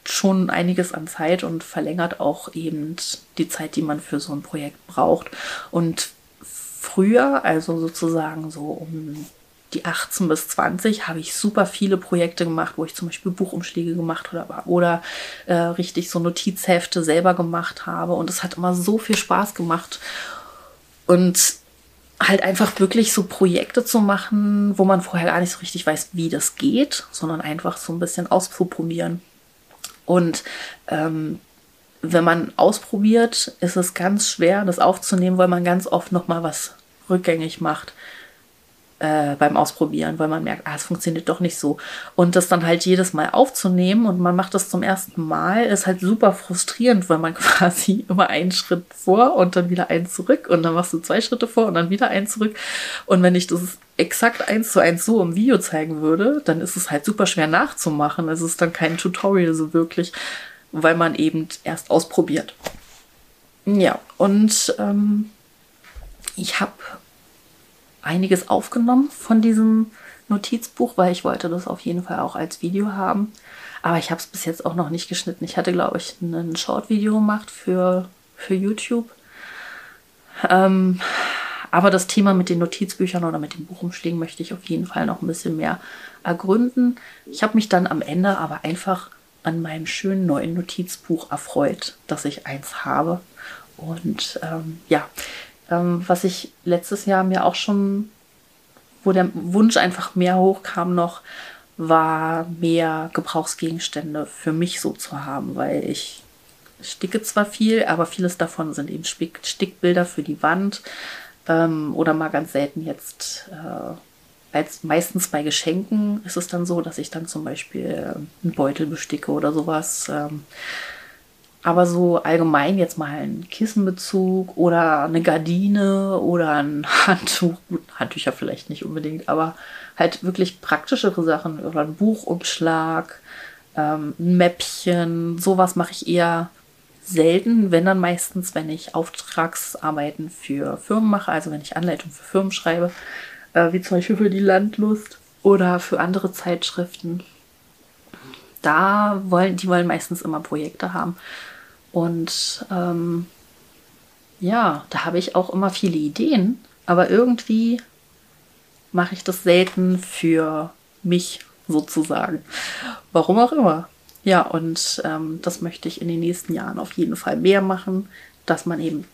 schon einiges an Zeit und verlängert auch eben die Zeit, die man für so ein Projekt braucht. Und früher, also sozusagen so um die 18 bis 20, habe ich super viele Projekte gemacht, wo ich zum Beispiel Buchumschläge gemacht oder, oder äh, richtig so Notizhefte selber gemacht habe. Und es hat immer so viel Spaß gemacht. Und halt einfach wirklich so Projekte zu machen, wo man vorher gar nicht so richtig weiß, wie das geht, sondern einfach so ein bisschen auszuprobieren. Und ähm, wenn man ausprobiert, ist es ganz schwer, das aufzunehmen, weil man ganz oft noch mal was rückgängig macht äh, beim Ausprobieren, weil man merkt, ah, es funktioniert doch nicht so. Und das dann halt jedes Mal aufzunehmen und man macht das zum ersten Mal, ist halt super frustrierend, weil man [LAUGHS] quasi immer einen Schritt vor und dann wieder einen zurück und dann machst du zwei Schritte vor und dann wieder einen zurück. Und wenn ich das exakt eins zu eins so im Video zeigen würde, dann ist es halt super schwer nachzumachen. Es ist dann kein Tutorial so wirklich, weil man eben erst ausprobiert. Ja, und ähm, ich habe einiges aufgenommen von diesem Notizbuch, weil ich wollte das auf jeden Fall auch als Video haben. Aber ich habe es bis jetzt auch noch nicht geschnitten. Ich hatte, glaube ich, ein Short-Video gemacht für, für YouTube. Ähm, aber das Thema mit den Notizbüchern oder mit den Buchumschlägen möchte ich auf jeden Fall noch ein bisschen mehr ergründen. Ich habe mich dann am Ende aber einfach an meinem schönen neuen Notizbuch erfreut, dass ich eins habe. Und ähm, ja, ähm, was ich letztes Jahr mir auch schon, wo der Wunsch einfach mehr hochkam noch, war mehr Gebrauchsgegenstände für mich so zu haben, weil ich sticke zwar viel, aber vieles davon sind eben Stickbilder für die Wand ähm, oder mal ganz selten jetzt äh, als meistens bei Geschenken ist es dann so, dass ich dann zum Beispiel einen Beutel besticke oder sowas. Ähm, aber so allgemein jetzt mal ein Kissenbezug oder eine Gardine oder ein [LAUGHS] Handtuch, gut, Handtücher vielleicht nicht unbedingt, aber halt wirklich praktischere Sachen oder ein Buchumschlag, ähm, ein Mäppchen, sowas mache ich eher selten, wenn dann meistens, wenn ich Auftragsarbeiten für Firmen mache, also wenn ich Anleitungen für Firmen schreibe, äh, wie zum Beispiel für die Landlust oder für andere Zeitschriften. Da wollen, die wollen meistens immer Projekte haben. Und ähm, ja, da habe ich auch immer viele Ideen, aber irgendwie mache ich das selten für mich sozusagen. Warum auch immer. Ja, und ähm, das möchte ich in den nächsten Jahren auf jeden Fall mehr machen, dass man eben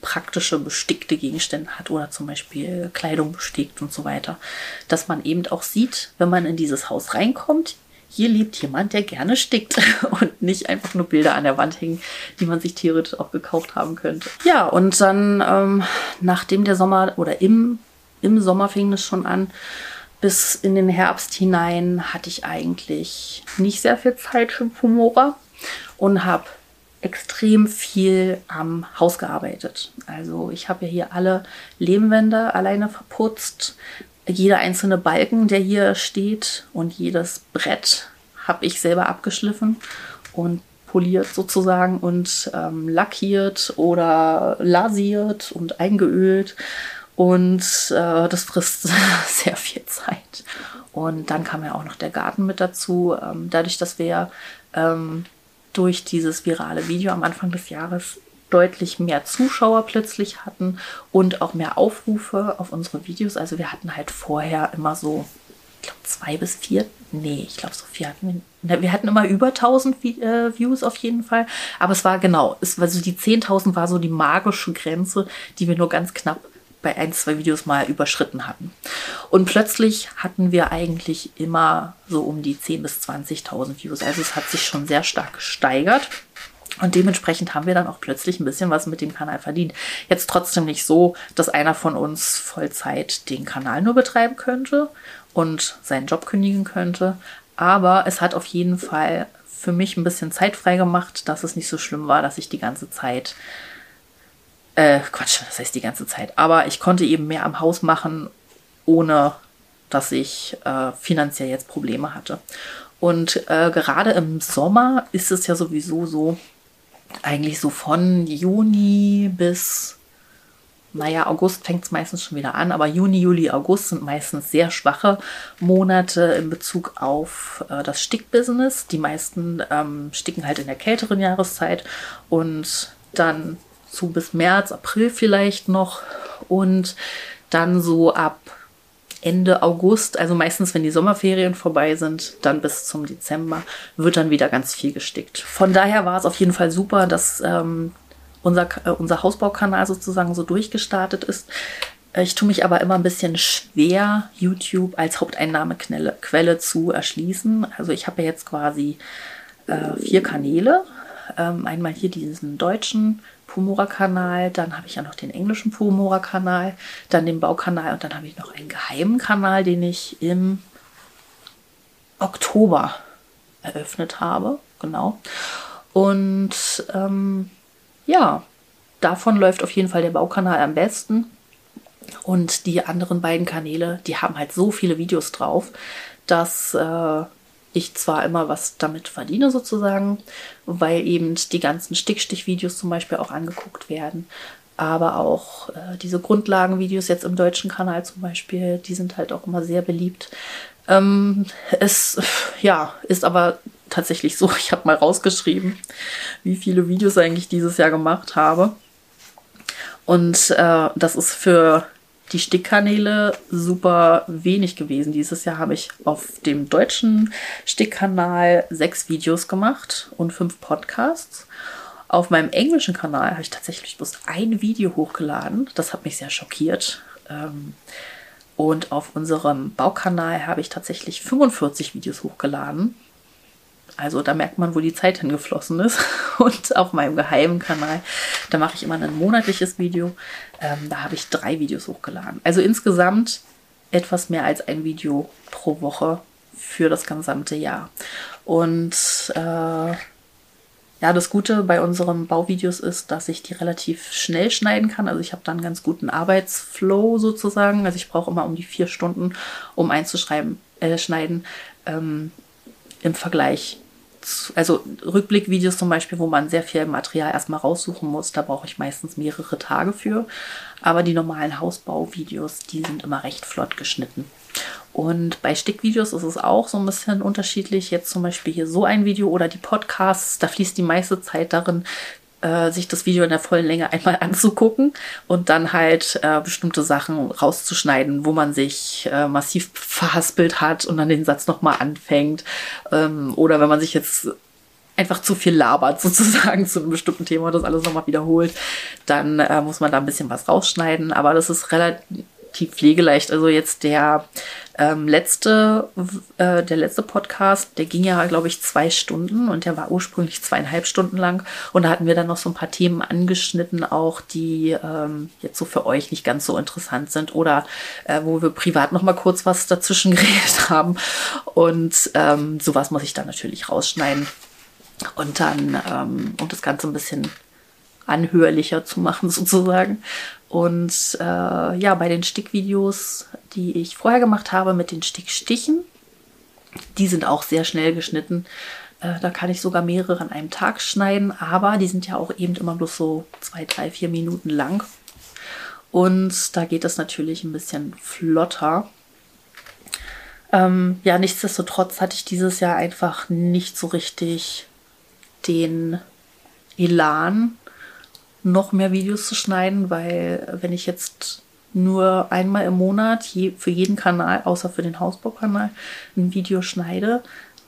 praktische bestickte Gegenstände hat oder zum Beispiel Kleidung bestickt und so weiter. Dass man eben auch sieht, wenn man in dieses Haus reinkommt, hier lebt jemand, der gerne stickt [LAUGHS] und nicht einfach nur Bilder an der Wand hängen, die man sich theoretisch auch gekauft haben könnte. Ja, und dann, ähm, nachdem der Sommer oder im, im Sommer fing es schon an, bis in den Herbst hinein hatte ich eigentlich nicht sehr viel Zeit für Pumora und habe extrem viel am Haus gearbeitet. Also ich habe ja hier alle Lehmwände alleine verputzt. Jeder einzelne Balken, der hier steht und jedes Brett habe ich selber abgeschliffen und poliert sozusagen und ähm, lackiert oder lasiert und eingeölt. Und äh, das frisst [LAUGHS] sehr viel Zeit. Und dann kam ja auch noch der Garten mit dazu. Ähm, dadurch, dass wir ähm, durch dieses virale Video am Anfang des Jahres deutlich mehr Zuschauer plötzlich hatten und auch mehr Aufrufe auf unsere Videos. Also wir hatten halt vorher immer so, ich glaube, zwei bis vier, nee, ich glaube so vier hatten wir. Wir hatten immer über 1000 äh, Views auf jeden Fall. Aber es war genau, es war so die 10.000 war so die magische Grenze, die wir nur ganz knapp bei ein, zwei Videos mal überschritten hatten. Und plötzlich hatten wir eigentlich immer so um die 10.000 bis 20.000 Views. Also es hat sich schon sehr stark gesteigert. Und dementsprechend haben wir dann auch plötzlich ein bisschen was mit dem Kanal verdient. Jetzt trotzdem nicht so, dass einer von uns Vollzeit den Kanal nur betreiben könnte und seinen Job kündigen könnte. Aber es hat auf jeden Fall für mich ein bisschen Zeit frei gemacht, dass es nicht so schlimm war, dass ich die ganze Zeit äh, Quatsch, das heißt die ganze Zeit. Aber ich konnte eben mehr am Haus machen, ohne dass ich äh, finanziell jetzt Probleme hatte. Und äh, gerade im Sommer ist es ja sowieso so, eigentlich so von Juni bis, naja, August fängt es meistens schon wieder an, aber Juni, Juli, August sind meistens sehr schwache Monate in Bezug auf äh, das Stickbusiness. Die meisten ähm, sticken halt in der kälteren Jahreszeit und dann so bis März, April vielleicht noch und dann so ab Ende August, also meistens, wenn die Sommerferien vorbei sind, dann bis zum Dezember, wird dann wieder ganz viel gestickt. Von daher war es auf jeden Fall super, dass ähm, unser, äh, unser Hausbaukanal sozusagen so durchgestartet ist. Ich tue mich aber immer ein bisschen schwer, YouTube als Haupteinnahmequelle Quelle zu erschließen. Also ich habe ja jetzt quasi äh, vier Kanäle. Ähm, einmal hier diesen deutschen Pumora-Kanal, dann habe ich ja noch den englischen Pumora-Kanal, dann den Baukanal und dann habe ich noch einen geheimen Kanal, den ich im Oktober eröffnet habe. Genau. Und ähm, ja, davon läuft auf jeden Fall der Baukanal am besten. Und die anderen beiden Kanäle, die haben halt so viele Videos drauf, dass äh, ich zwar immer was damit verdiene sozusagen, weil eben die ganzen Stickstich-Videos zum Beispiel auch angeguckt werden, aber auch äh, diese Grundlagenvideos jetzt im deutschen Kanal zum Beispiel, die sind halt auch immer sehr beliebt. Ähm, es ja ist aber tatsächlich so, [LAUGHS] ich habe mal rausgeschrieben, wie viele Videos eigentlich dieses Jahr gemacht habe. Und äh, das ist für die Stickkanäle super wenig gewesen. Dieses Jahr habe ich auf dem deutschen Stickkanal sechs Videos gemacht und fünf Podcasts. Auf meinem englischen Kanal habe ich tatsächlich bloß ein Video hochgeladen. Das hat mich sehr schockiert. Ähm, und auf unserem Baukanal habe ich tatsächlich 45 Videos hochgeladen. Also da merkt man, wo die Zeit hingeflossen ist. [LAUGHS] Und auf meinem geheimen Kanal, da mache ich immer ein monatliches Video. Ähm, da habe ich drei Videos hochgeladen. Also insgesamt etwas mehr als ein Video pro Woche für das gesamte Jahr. Und äh, ja, das Gute bei unseren Bauvideos ist, dass ich die relativ schnell schneiden kann. Also ich habe dann ganz guten Arbeitsflow sozusagen. Also ich brauche immer um die vier Stunden, um einzuschreiben, äh, schneiden. Ähm, im Vergleich also Rückblickvideos zum Beispiel, wo man sehr viel Material erstmal raussuchen muss, da brauche ich meistens mehrere Tage für. Aber die normalen Hausbauvideos, die sind immer recht flott geschnitten. Und bei Stickvideos ist es auch so ein bisschen unterschiedlich. Jetzt zum Beispiel hier so ein Video oder die Podcasts, da fließt die meiste Zeit darin, äh, sich das Video in der vollen Länge einmal [LAUGHS] anzugucken und dann halt äh, bestimmte Sachen rauszuschneiden, wo man sich äh, massiv verhaspelt hat und dann den Satz nochmal anfängt. Ähm, oder wenn man sich jetzt einfach zu viel labert, [LAUGHS] sozusagen zu einem bestimmten Thema und das alles nochmal wiederholt, dann äh, muss man da ein bisschen was rausschneiden. Aber das ist relativ pflegeleicht. Also jetzt der ähm, letzte, äh, der letzte Podcast, der ging ja, glaube ich, zwei Stunden und der war ursprünglich zweieinhalb Stunden lang. Und da hatten wir dann noch so ein paar Themen angeschnitten, auch die ähm, jetzt so für euch nicht ganz so interessant sind oder äh, wo wir privat noch mal kurz was dazwischen [LAUGHS] geredet haben. Und ähm, sowas muss ich dann natürlich rausschneiden. Und dann, ähm, um das Ganze ein bisschen anhörlicher zu machen [LAUGHS] sozusagen. Und äh, ja, bei den Stickvideos, die ich vorher gemacht habe mit den Stickstichen, die sind auch sehr schnell geschnitten. Äh, da kann ich sogar mehrere an einem Tag schneiden, aber die sind ja auch eben immer bloß so zwei, drei, vier Minuten lang. Und da geht es natürlich ein bisschen flotter. Ähm, ja, nichtsdestotrotz hatte ich dieses Jahr einfach nicht so richtig den Elan, noch mehr Videos zu schneiden, weil wenn ich jetzt nur einmal im Monat je, für jeden Kanal, außer für den Hausbaukanal, ein Video schneide,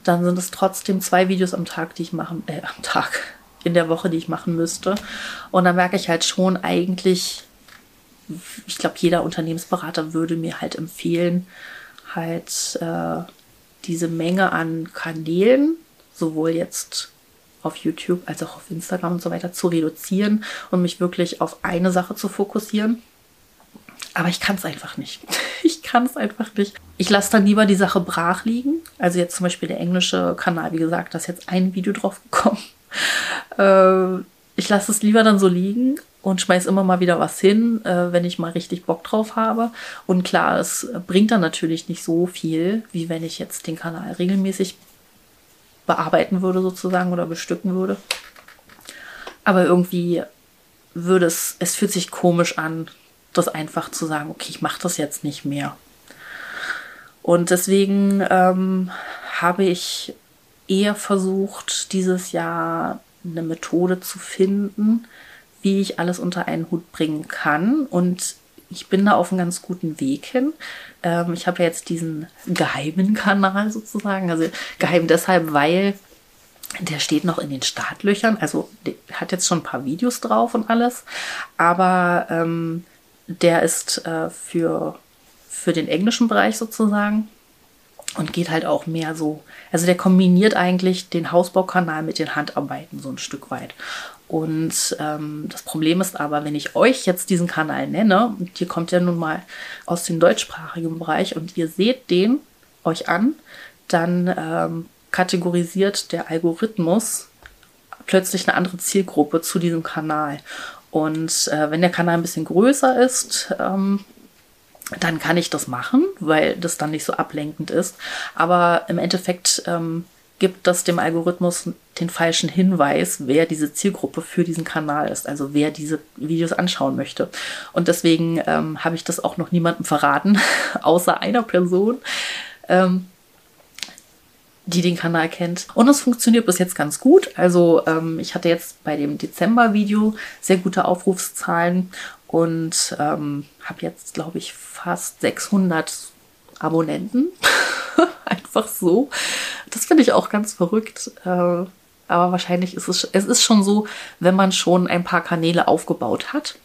dann sind es trotzdem zwei Videos am Tag, die ich machen, äh, am Tag, [LAUGHS] in der Woche, die ich machen müsste. Und da merke ich halt schon eigentlich, ich glaube, jeder Unternehmensberater würde mir halt empfehlen, halt äh, diese Menge an Kanälen, sowohl jetzt auf YouTube als auch auf Instagram und so weiter zu reduzieren und mich wirklich auf eine Sache zu fokussieren. Aber ich kann es [LAUGHS] einfach nicht. Ich kann es einfach nicht. Ich lasse dann lieber die Sache brach liegen. Also jetzt zum Beispiel der englische Kanal, wie gesagt, da ist jetzt ein Video drauf gekommen. [LAUGHS] Äh, ich lasse es lieber dann so liegen und schmeiß immer mal wieder was hin, äh, wenn ich mal richtig Bock drauf habe. Und klar, es bringt dann natürlich nicht so viel, wie wenn ich jetzt den Kanal regelmäßig bearbeiten würde sozusagen oder bestücken würde. Aber irgendwie würde es, es fühlt sich komisch an, das einfach zu sagen, okay, ich mache das jetzt nicht mehr. Und deswegen ähm, habe ich eher versucht, dieses Jahr eine Methode zu finden, wie ich alles unter einen Hut bringen kann. Und ich bin da auf einem ganz guten Weg hin. Ähm, ich habe jetzt diesen geheimen [LAUGHS] Kanal sozusagen. Also geheim deshalb, weil der steht noch in den Startlöchern. Also hat jetzt schon ein paar Videos drauf und alles. Aber ähm, der ist äh, für, für den englischen Bereich sozusagen und geht halt auch mehr so. Also der kombiniert eigentlich den Hausbaukanal mit den Handarbeiten so ein Stück weit. Und ähm, das Problem ist aber, wenn ich euch jetzt diesen Kanal nenne, und ihr kommt ja nun mal aus dem deutschsprachigen Bereich und ihr seht den euch an, dann ähm, kategorisiert der Algorithmus plötzlich eine andere Zielgruppe zu diesem Kanal. Und äh, wenn der Kanal ein bisschen größer ist, ähm, dann kann ich das machen, weil das dann nicht so ablenkend ist. Aber im Endeffekt ähm, gibt das dem Algorithmus den falschen Hinweis, wer diese Zielgruppe für diesen Kanal ist, also wer diese Videos anschauen möchte. Und deswegen ähm, habe ich das auch noch niemandem verraten, [LAUGHS] außer einer Person, ähm, die den Kanal kennt. Und es funktioniert bis jetzt ganz gut. Also ähm, ich hatte jetzt bei dem Dezember-Video sehr gute Aufrufszahlen und ähm, habe jetzt, glaube ich, fast 600 Abonnenten. [LAUGHS] Einfach so. Das finde ich auch ganz verrückt. Äh, aber wahrscheinlich ist es, es ist schon so, wenn man schon ein paar Kanäle aufgebaut hat,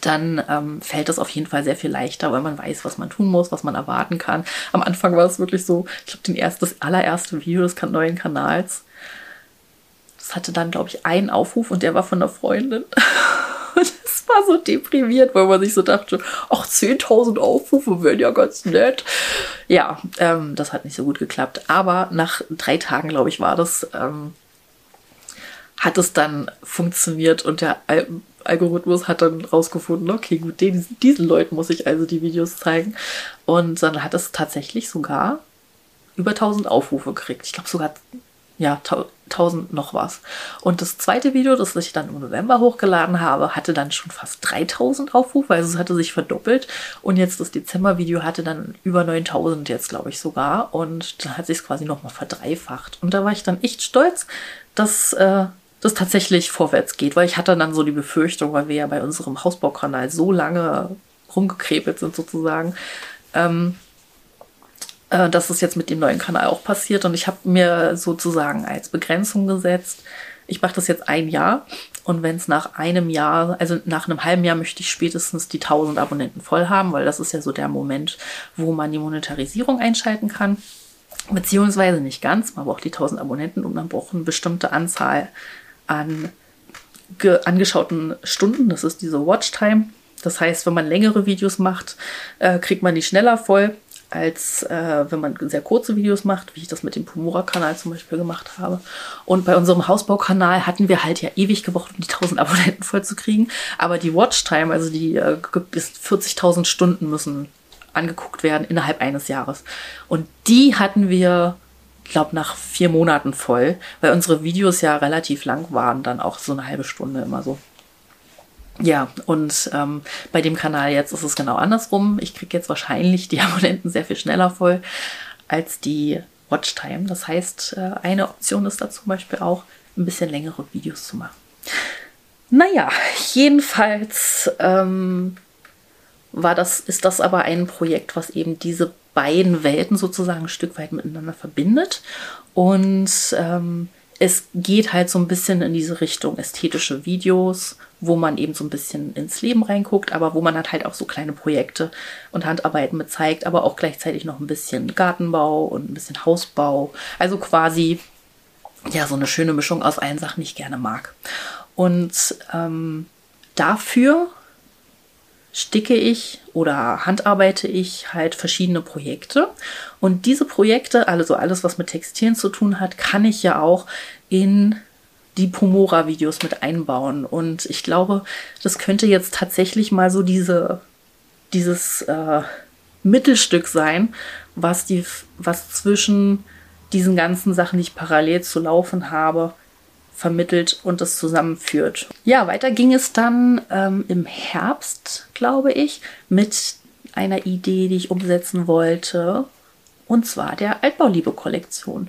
dann ähm, fällt es auf jeden Fall sehr viel leichter, weil man weiß, was man tun muss, was man erwarten kann. Am Anfang war es wirklich so, ich glaube, erst, das allererste Video des neuen Kanals, das hatte dann, glaube ich, einen Aufruf und der war von einer Freundin. [LAUGHS] Es war so deprimiert, weil man sich so dachte, ach, 10.000 Aufrufe wären ja ganz nett. Ja, ähm, das hat nicht so gut geklappt. Aber nach drei Tagen, glaube ich, war das, ähm, hat es dann funktioniert und der Al Algorithmus hat dann rausgefunden, okay, gut, den, diesen Leuten muss ich also die Videos zeigen. Und dann hat es tatsächlich sogar über 1000 Aufrufe gekriegt. Ich glaube sogar ja, 1000 noch was. Und das zweite Video, das ich dann im November hochgeladen habe, hatte dann schon fast 3000 Aufrufe, also es hatte sich verdoppelt. Und jetzt das Dezember-Video hatte dann über 9000 jetzt, glaube ich, sogar. Und dann hat sich es quasi nochmal verdreifacht. Und da war ich dann echt stolz, dass äh, das tatsächlich vorwärts geht, weil ich hatte dann so die Befürchtung, weil wir ja bei unserem Hausbaukanal so lange rumgekrepelt sind sozusagen, ähm, äh, dass es jetzt mit dem neuen Kanal auch passiert. Und ich habe mir sozusagen als Begrenzung gesetzt, ich mache das jetzt ein Jahr und wenn es nach einem Jahr, also nach einem halben Jahr möchte ich spätestens die 1000 Abonnenten voll haben, weil das ist ja so der Moment, wo man die Monetarisierung einschalten kann. Beziehungsweise nicht ganz, man braucht die 1000 Abonnenten und man braucht eine bestimmte Anzahl an angeschauten Stunden. Das ist diese Watchtime. Das heißt, wenn man längere Videos macht, äh, kriegt man die schneller voll als äh, wenn man sehr kurze Videos macht, wie ich das mit dem Pumora-Kanal zum Beispiel gemacht habe. Und bei unserem Hausbaukanal hatten wir halt ja ewig gebraucht, um die 1000 Abonnenten voll zu kriegen. Aber die Watchtime, also die äh, bis 40.000 Stunden müssen angeguckt werden innerhalb eines Jahres. Und die hatten wir, glaube nach vier Monaten voll, weil unsere Videos ja relativ lang waren, dann auch so eine halbe Stunde immer so. Ja, und ähm, bei dem Kanal jetzt ist es genau andersrum. Ich kriege jetzt wahrscheinlich die [LAUGHS] Abonnenten sehr viel schneller voll als die Watchtime. Das heißt, äh, eine Option ist da zum Beispiel auch, ein bisschen längere Videos zu machen. Naja, jedenfalls ähm, war das, ist das aber ein Projekt, was eben diese beiden Welten sozusagen ein Stück weit miteinander verbindet. Und ähm, es geht halt so ein bisschen in diese Richtung ästhetische Videos, wo man eben so ein bisschen ins Leben reinguckt, aber wo man halt, halt auch so kleine Projekte und Handarbeiten mit zeigt, aber auch gleichzeitig noch ein bisschen Gartenbau und ein bisschen Hausbau. Also quasi ja so eine schöne Mischung aus allen Sachen, die ich gerne mag. Und ähm, dafür sticke ich oder handarbeite ich halt verschiedene Projekte. Und diese Projekte, also alles, was mit Textilien zu tun hat, kann ich ja auch in die Pomora-Videos mit einbauen. Und ich glaube, das könnte jetzt tatsächlich mal so diese, dieses äh, Mittelstück sein, was, die, was zwischen diesen ganzen Sachen, die ich parallel zu laufen habe, vermittelt und es zusammenführt. Ja, weiter ging es dann ähm, im Herbst, glaube ich, mit einer Idee, die ich umsetzen wollte, und zwar der Altbauliebe-Kollektion.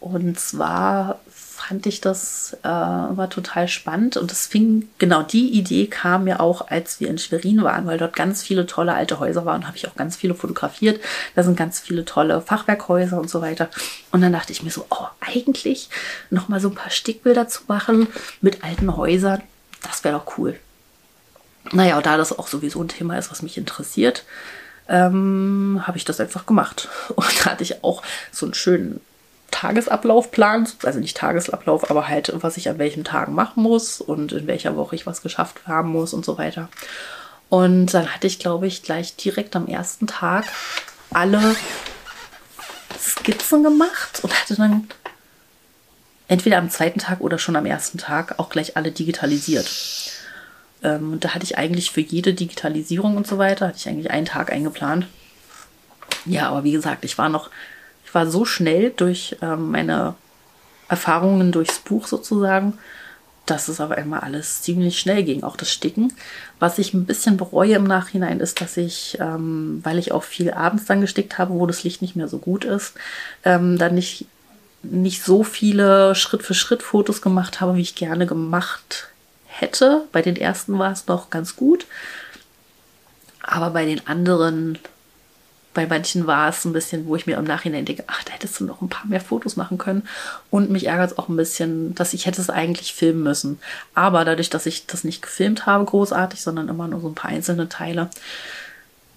Und zwar fand ich das äh, war total spannend und es fing genau die Idee kam mir auch, als wir in Schwerin waren, weil dort ganz viele tolle alte Häuser waren, habe ich auch ganz viele fotografiert. Da sind ganz viele tolle Fachwerkhäuser und so weiter. Und dann dachte ich mir so, oh, eigentlich noch mal so ein paar Stickbilder zu machen mit alten Häusern, das wäre doch cool. Naja, da das auch sowieso ein Thema ist, was mich interessiert, ähm, habe ich das einfach gemacht. [LAUGHS] Und da hatte ich auch so einen schönen Tagesablauf plant, also nicht Tagesablauf, aber halt, was ich an welchen Tagen machen muss und in welcher Woche ich was geschafft haben muss und so weiter. Und dann hatte ich, glaube ich, gleich direkt am ersten Tag alle Skizzen gemacht und hatte dann entweder am zweiten Tag oder schon am ersten Tag auch gleich alle digitalisiert. Ähm, und da hatte ich eigentlich für jede Digitalisierung und so weiter, hatte ich eigentlich einen Tag eingeplant. Ja, aber wie gesagt, ich war noch war so schnell durch ähm, meine Erfahrungen durchs Buch sozusagen, dass es auf einmal alles ziemlich schnell ging, auch das Sticken. Was ich ein bisschen bereue im Nachhinein ist, dass ich, ähm, weil ich auch viel abends dann gestickt habe, wo das Licht nicht mehr so gut ist, ähm, dann nicht, nicht so viele Schritt für Schritt Fotos gemacht habe, wie ich gerne gemacht hätte. Bei den ersten war es noch ganz gut, aber bei den anderen bei manchen war es ein bisschen, wo ich mir im Nachhinein denke, ach, da hättest du noch ein paar mehr Fotos machen können. Und mich ärgert es auch ein bisschen, dass ich hätte es eigentlich filmen müssen. Aber dadurch, dass ich das nicht gefilmt habe, großartig, sondern immer nur so ein paar einzelne Teile,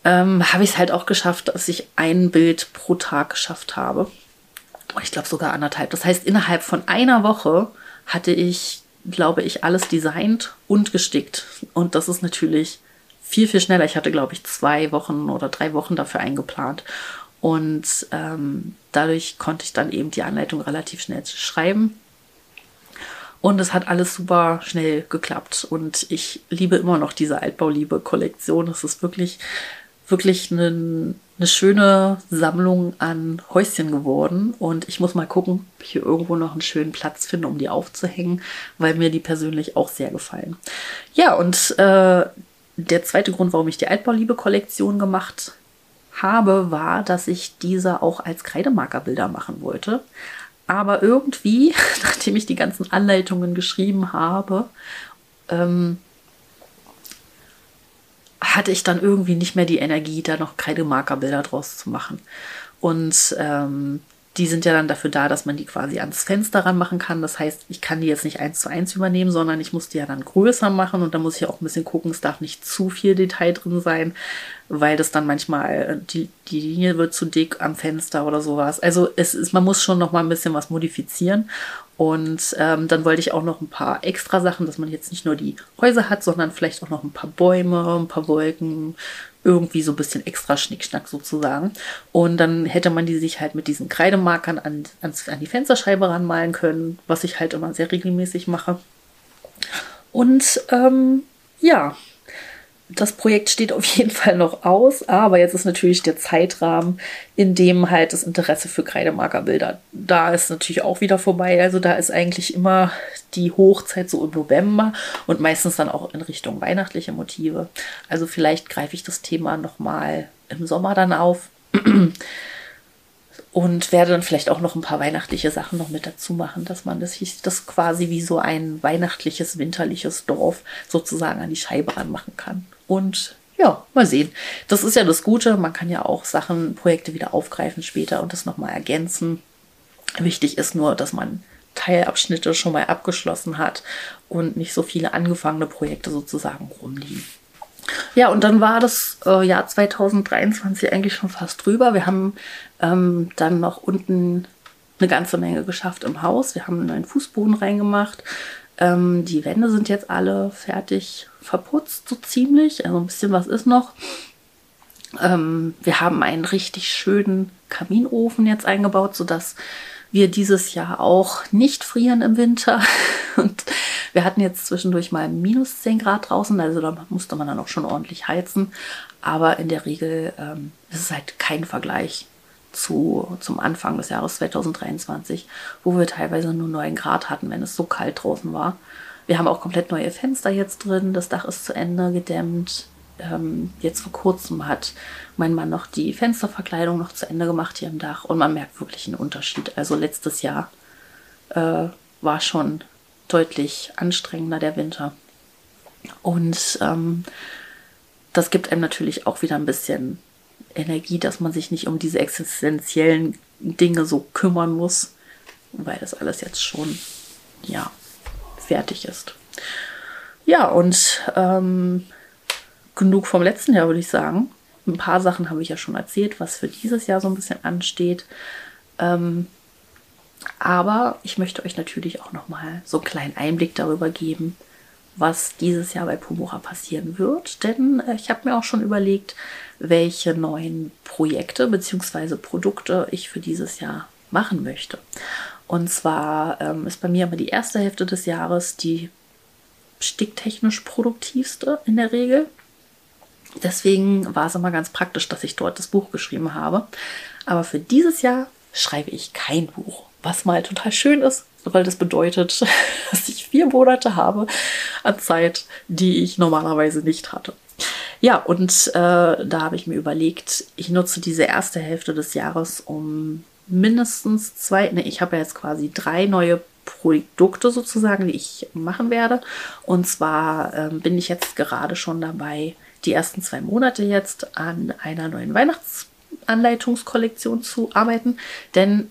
ähm, habe ich es halt auch geschafft, dass ich ein Bild pro Tag geschafft habe. Ich glaube sogar anderthalb. Das heißt, innerhalb von einer Woche hatte ich, glaube ich, alles designt und gestickt. Und das ist natürlich viel, viel schneller. Ich hatte, glaube ich, zwei Wochen oder drei Wochen dafür eingeplant. Und ähm, dadurch konnte ich dann eben die Anleitung relativ schnell schreiben. Und es hat alles super schnell geklappt. Und ich liebe immer noch diese Altbauliebe-Kollektion. Es ist wirklich wirklich eine, eine schöne Sammlung an Häuschen geworden. Und ich muss mal gucken, ob ich hier irgendwo noch einen schönen Platz finde, um die aufzuhängen, weil mir die persönlich auch sehr gefallen. Ja, und äh, der zweite Grund, warum ich die Altbauliebe-Kollektion gemacht habe, war, dass ich diese auch als Kreidemarkerbilder machen wollte. Aber irgendwie, [LAUGHS] nachdem ich die ganzen Anleitungen geschrieben habe, ähm, hatte ich dann irgendwie nicht mehr die Energie, da noch Kreidemarkerbilder draus zu machen. Und ähm, die sind ja dann dafür da, dass man die quasi ans Fenster ranmachen kann. Das heißt, ich kann die jetzt nicht eins zu eins übernehmen, sondern ich muss die ja dann größer machen und da muss ich auch ein bisschen gucken, es darf nicht zu viel Detail drin sein, weil das dann manchmal, äh, die, die Linie wird zu dick am Fenster oder sowas. Also es ist, man muss schon noch mal ein bisschen was modifizieren. Und ähm, dann wollte ich auch noch ein paar extra Sachen, dass man jetzt nicht nur die Häuser hat, sondern vielleicht auch noch ein paar Bäume, ein paar Wolken, irgendwie so ein bisschen extra Schnickschnack sozusagen. Und dann hätte man die sich halt mit diesen Kreidemarkern an, an, an die Fensterscheibe ranmalen können, was ich halt immer sehr regelmäßig mache. Und ähm, ja, das Projekt steht auf jeden [LAUGHS] Fall noch aus, aber jetzt ist natürlich der Zeitrahmen, in dem halt das Interesse für Kreidemarkerbilder da ist natürlich auch wieder vorbei. Also da ist eigentlich immer die Hochzeit so im November und meistens dann auch in Richtung weihnachtliche Motive. Also vielleicht greife ich das Thema nochmal im Sommer dann auf [CLEARS THROAT] und werde dann vielleicht auch noch ein paar weihnachtliche Sachen noch mit dazu machen, dass man das, das quasi wie so ein weihnachtliches, winterliches Dorf sozusagen an die Scheibe ranmachen kann. Und ja, mal sehen. Das ist ja das Gute. Man kann ja auch Sachen, Projekte wieder aufgreifen später und das nochmal ergänzen. Wichtig ist nur, dass man Teilabschnitte schon mal abgeschlossen hat und nicht so viele angefangene Projekte sozusagen rumliegen. Ja, und dann war das äh, Jahr 2023 eigentlich schon fast drüber. Wir haben ähm, dann noch unten eine ganze Menge geschafft im Haus. Wir haben einen neuen Fußboden reingemacht. Ähm, die Wände sind jetzt alle fertig verputzt, so ziemlich. Also ein bisschen was ist noch. Ähm, wir haben einen richtig schönen Kaminofen jetzt eingebaut, sodass wir dieses Jahr auch nicht frieren im Winter. [LAUGHS] Und wir hatten jetzt zwischendurch mal minus 10 Grad draußen, also da musste man dann auch schon ordentlich heizen. Aber in der Regel ähm, ist es halt kein Vergleich zu, zum Anfang des Jahres 2023, wo wir teilweise nur 9 Grad hatten, wenn es so kalt draußen war. Wir haben auch komplett neue Fenster jetzt drin. Das Dach ist zu Ende gedämmt. Ähm, jetzt vor kurzem hat mein Mann noch die Fensterverkleidung noch zu Ende gemacht hier im Dach und man merkt wirklich einen Unterschied. Also letztes Jahr äh, war schon deutlich anstrengender der Winter. Und ähm, das gibt einem natürlich auch wieder ein bisschen Energie, dass man sich nicht um diese existenziellen Dinge so kümmern muss, weil das alles jetzt schon, ja, fertig ist. Ja, und ähm, genug vom letzten Jahr, würde ich sagen. Ein paar Sachen habe ich ja schon erzählt, was für dieses Jahr so ein bisschen ansteht. Ähm, aber ich möchte euch natürlich auch noch mal so einen kleinen Einblick darüber geben, was dieses Jahr bei Pumora passieren wird. Denn äh, ich habe mir auch schon überlegt, welche neuen Projekte bzw. Produkte ich für dieses Jahr machen möchte. Und zwar ähm, ist bei mir immer die erste Hälfte des Jahres die sticktechnisch produktivste in der Regel. Deswegen war es immer ganz praktisch, dass ich dort das Buch geschrieben habe. Aber für dieses Jahr schreibe ich kein Buch, was mal total schön ist, weil das bedeutet, [LAUGHS] dass ich vier Monate habe an Zeit, die ich normalerweise nicht hatte. Ja, und äh, da habe ich mir überlegt, ich nutze diese erste Hälfte des Jahres, um mindestens zwei, ne, ich habe ja jetzt quasi drei neue Produkte sozusagen, die ich machen werde. Und zwar ähm, bin ich jetzt gerade schon dabei, die ersten zwei Monate jetzt an einer neuen Weihnachtsanleitungskollektion zu arbeiten. Denn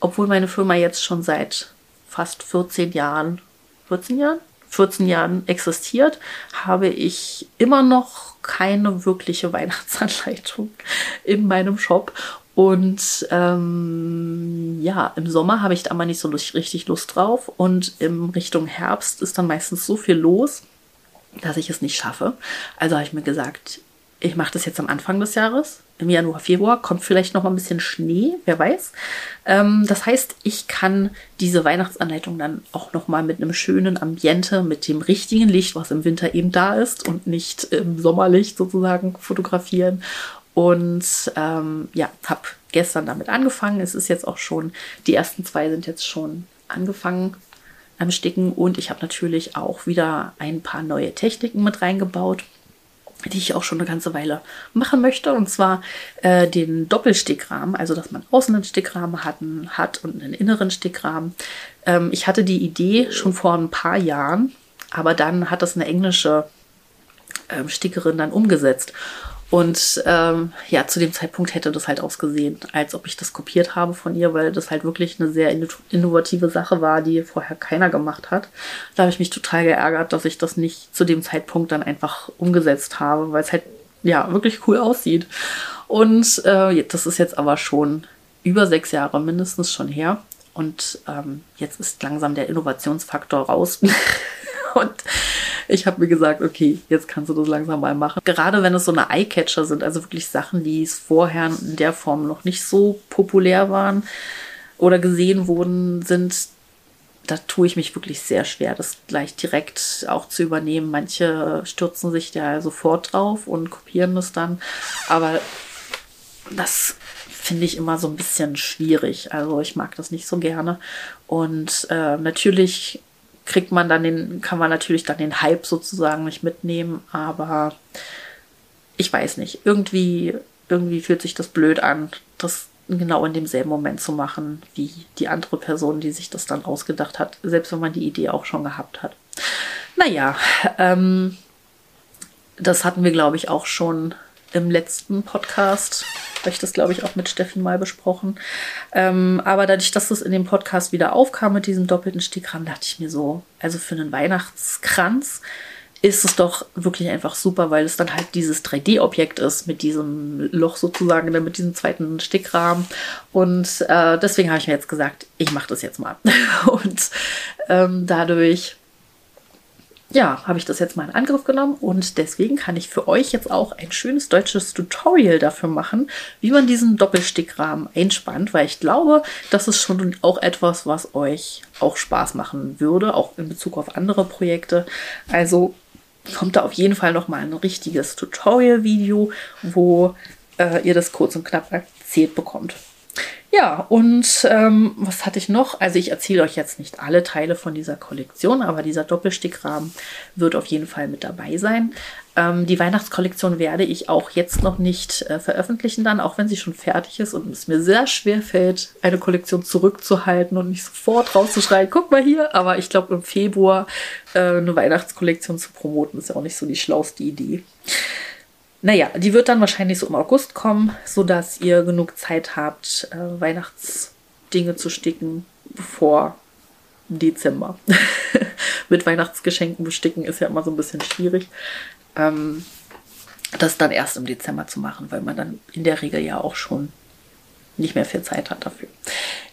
obwohl meine Firma jetzt schon seit fast 14 Jahren, 14 Jahren? 14 Jahren existiert, habe ich immer noch keine wirkliche [LAUGHS] Weihnachtsanleitung in meinem Shop. Und ähm, ja, im Sommer habe ich da mal nicht so richtig Lust drauf. Und in Richtung Herbst ist dann meistens so viel los, dass ich es nicht schaffe. Also habe ich mir gesagt, ich mache das jetzt am Anfang des Jahres. Im Januar, Februar kommt vielleicht noch mal ein bisschen Schnee, wer weiß. Ähm, das heißt, ich kann diese Weihnachtsanleitung dann auch noch mal mit einem schönen Ambiente, mit dem richtigen Licht, was im Winter eben da ist und nicht im Sommerlicht sozusagen fotografieren. Und ähm, ja, habe gestern damit angefangen. Es ist jetzt auch schon, die ersten zwei sind jetzt schon angefangen am Sticken und ich habe natürlich auch wieder ein paar neue Techniken mit reingebaut die ich auch schon eine ganze Weile machen möchte. Und zwar äh, den Doppelstickrahmen, also dass man außen einen Stickrahmen hatten, hat und einen inneren Stickrahmen. Ähm, ich hatte die Idee schon vor ein paar Jahren, aber dann hat das eine englische ähm, Stickerin dann umgesetzt. Und ähm, ja, zu dem Zeitpunkt hätte das halt ausgesehen, als ob ich das kopiert habe von ihr, weil das halt wirklich eine sehr innovative Sache war, die vorher keiner gemacht hat. Da habe ich mich total geärgert, dass ich das nicht zu dem Zeitpunkt dann einfach umgesetzt habe, weil es halt ja wirklich cool aussieht. Und äh, das ist jetzt aber schon über sechs Jahre mindestens schon her. Und ähm, jetzt ist langsam der Innovationsfaktor raus. [LAUGHS] Und ich habe mir gesagt, okay, jetzt kannst du das langsam mal machen. Gerade wenn es so eine Eyecatcher sind, also wirklich Sachen, die es vorher in der Form noch nicht so populär waren oder gesehen wurden, sind, da tue ich mich wirklich sehr schwer, das gleich direkt auch zu übernehmen. Manche stürzen sich da sofort drauf und kopieren das dann. Aber das finde ich immer so ein bisschen schwierig. Also ich mag das nicht so gerne. Und äh, natürlich kriegt man dann den, kann man natürlich dann den Hype sozusagen nicht mitnehmen, aber ich weiß nicht. Irgendwie, irgendwie fühlt sich das blöd an, das genau in demselben Moment zu machen, wie die andere Person, die sich das dann ausgedacht hat, selbst wenn man die Idee auch schon gehabt hat. Naja, ähm, das hatten wir, glaube ich, auch schon im letzten Podcast habe ich das, glaube ich, auch mit Steffen mal besprochen. Ähm, aber dadurch, dass das in dem Podcast wieder aufkam mit diesem doppelten Stickrahmen, dachte ich mir so, also für einen Weihnachtskranz ist es doch wirklich einfach super, weil es dann halt dieses 3D-Objekt ist mit diesem Loch sozusagen, mit diesem zweiten Stickrahmen. Und äh, deswegen habe ich mir jetzt gesagt, ich mache das jetzt mal. [LAUGHS] Und ähm, dadurch ja, habe ich das jetzt mal in Angriff genommen und deswegen kann ich für euch jetzt auch ein schönes deutsches Tutorial dafür machen, wie man diesen Doppelstickrahmen einspannt, weil ich glaube, das ist schon auch etwas, was euch auch Spaß machen würde, auch in Bezug auf andere Projekte. Also kommt da auf jeden Fall noch mal ein richtiges Tutorial-Video, wo äh, ihr das kurz und knapp erzählt bekommt. Ja, und ähm, was hatte ich noch? Also ich erzähle euch jetzt nicht alle Teile von dieser Kollektion, aber dieser Doppelstickrahmen wird auf jeden Fall mit dabei sein. Ähm, die Weihnachtskollektion werde ich auch jetzt noch nicht äh, veröffentlichen dann, auch wenn sie schon fertig ist und es mir sehr schwer fällt, eine Kollektion zurückzuhalten und nicht sofort rauszuschreien, guck mal hier. Aber ich glaube, im Februar äh, eine Weihnachtskollektion zu promoten, ist ja auch nicht so die schlauste Idee. Naja, die wird dann wahrscheinlich so im August kommen, sodass ihr genug Zeit habt, äh, Weihnachtsdinge zu sticken, bevor Dezember. [LAUGHS] Mit Weihnachtsgeschenken besticken ist ja immer so ein bisschen schwierig. Ähm, das dann erst im Dezember zu machen, weil man dann in der Regel ja auch schon nicht mehr viel Zeit hat dafür.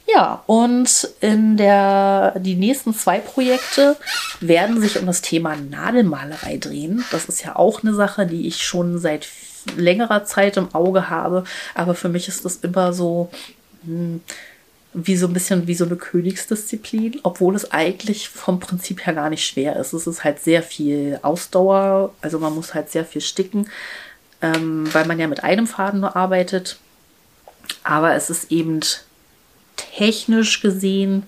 Ja, und in der, die nächsten zwei Projekte werden sich um das Thema Nadelmalerei drehen. Das ist ja auch eine Sache, die ich schon seit längerer Zeit im Auge habe. Aber für mich ist das immer so hm, wie so ein bisschen wie so eine Königsdisziplin, obwohl es eigentlich vom Prinzip her gar nicht schwer ist. Es ist halt sehr viel Ausdauer, also man muss halt sehr viel sticken, ähm, weil man ja mit einem Faden nur arbeitet. Aber es ist eben technisch gesehen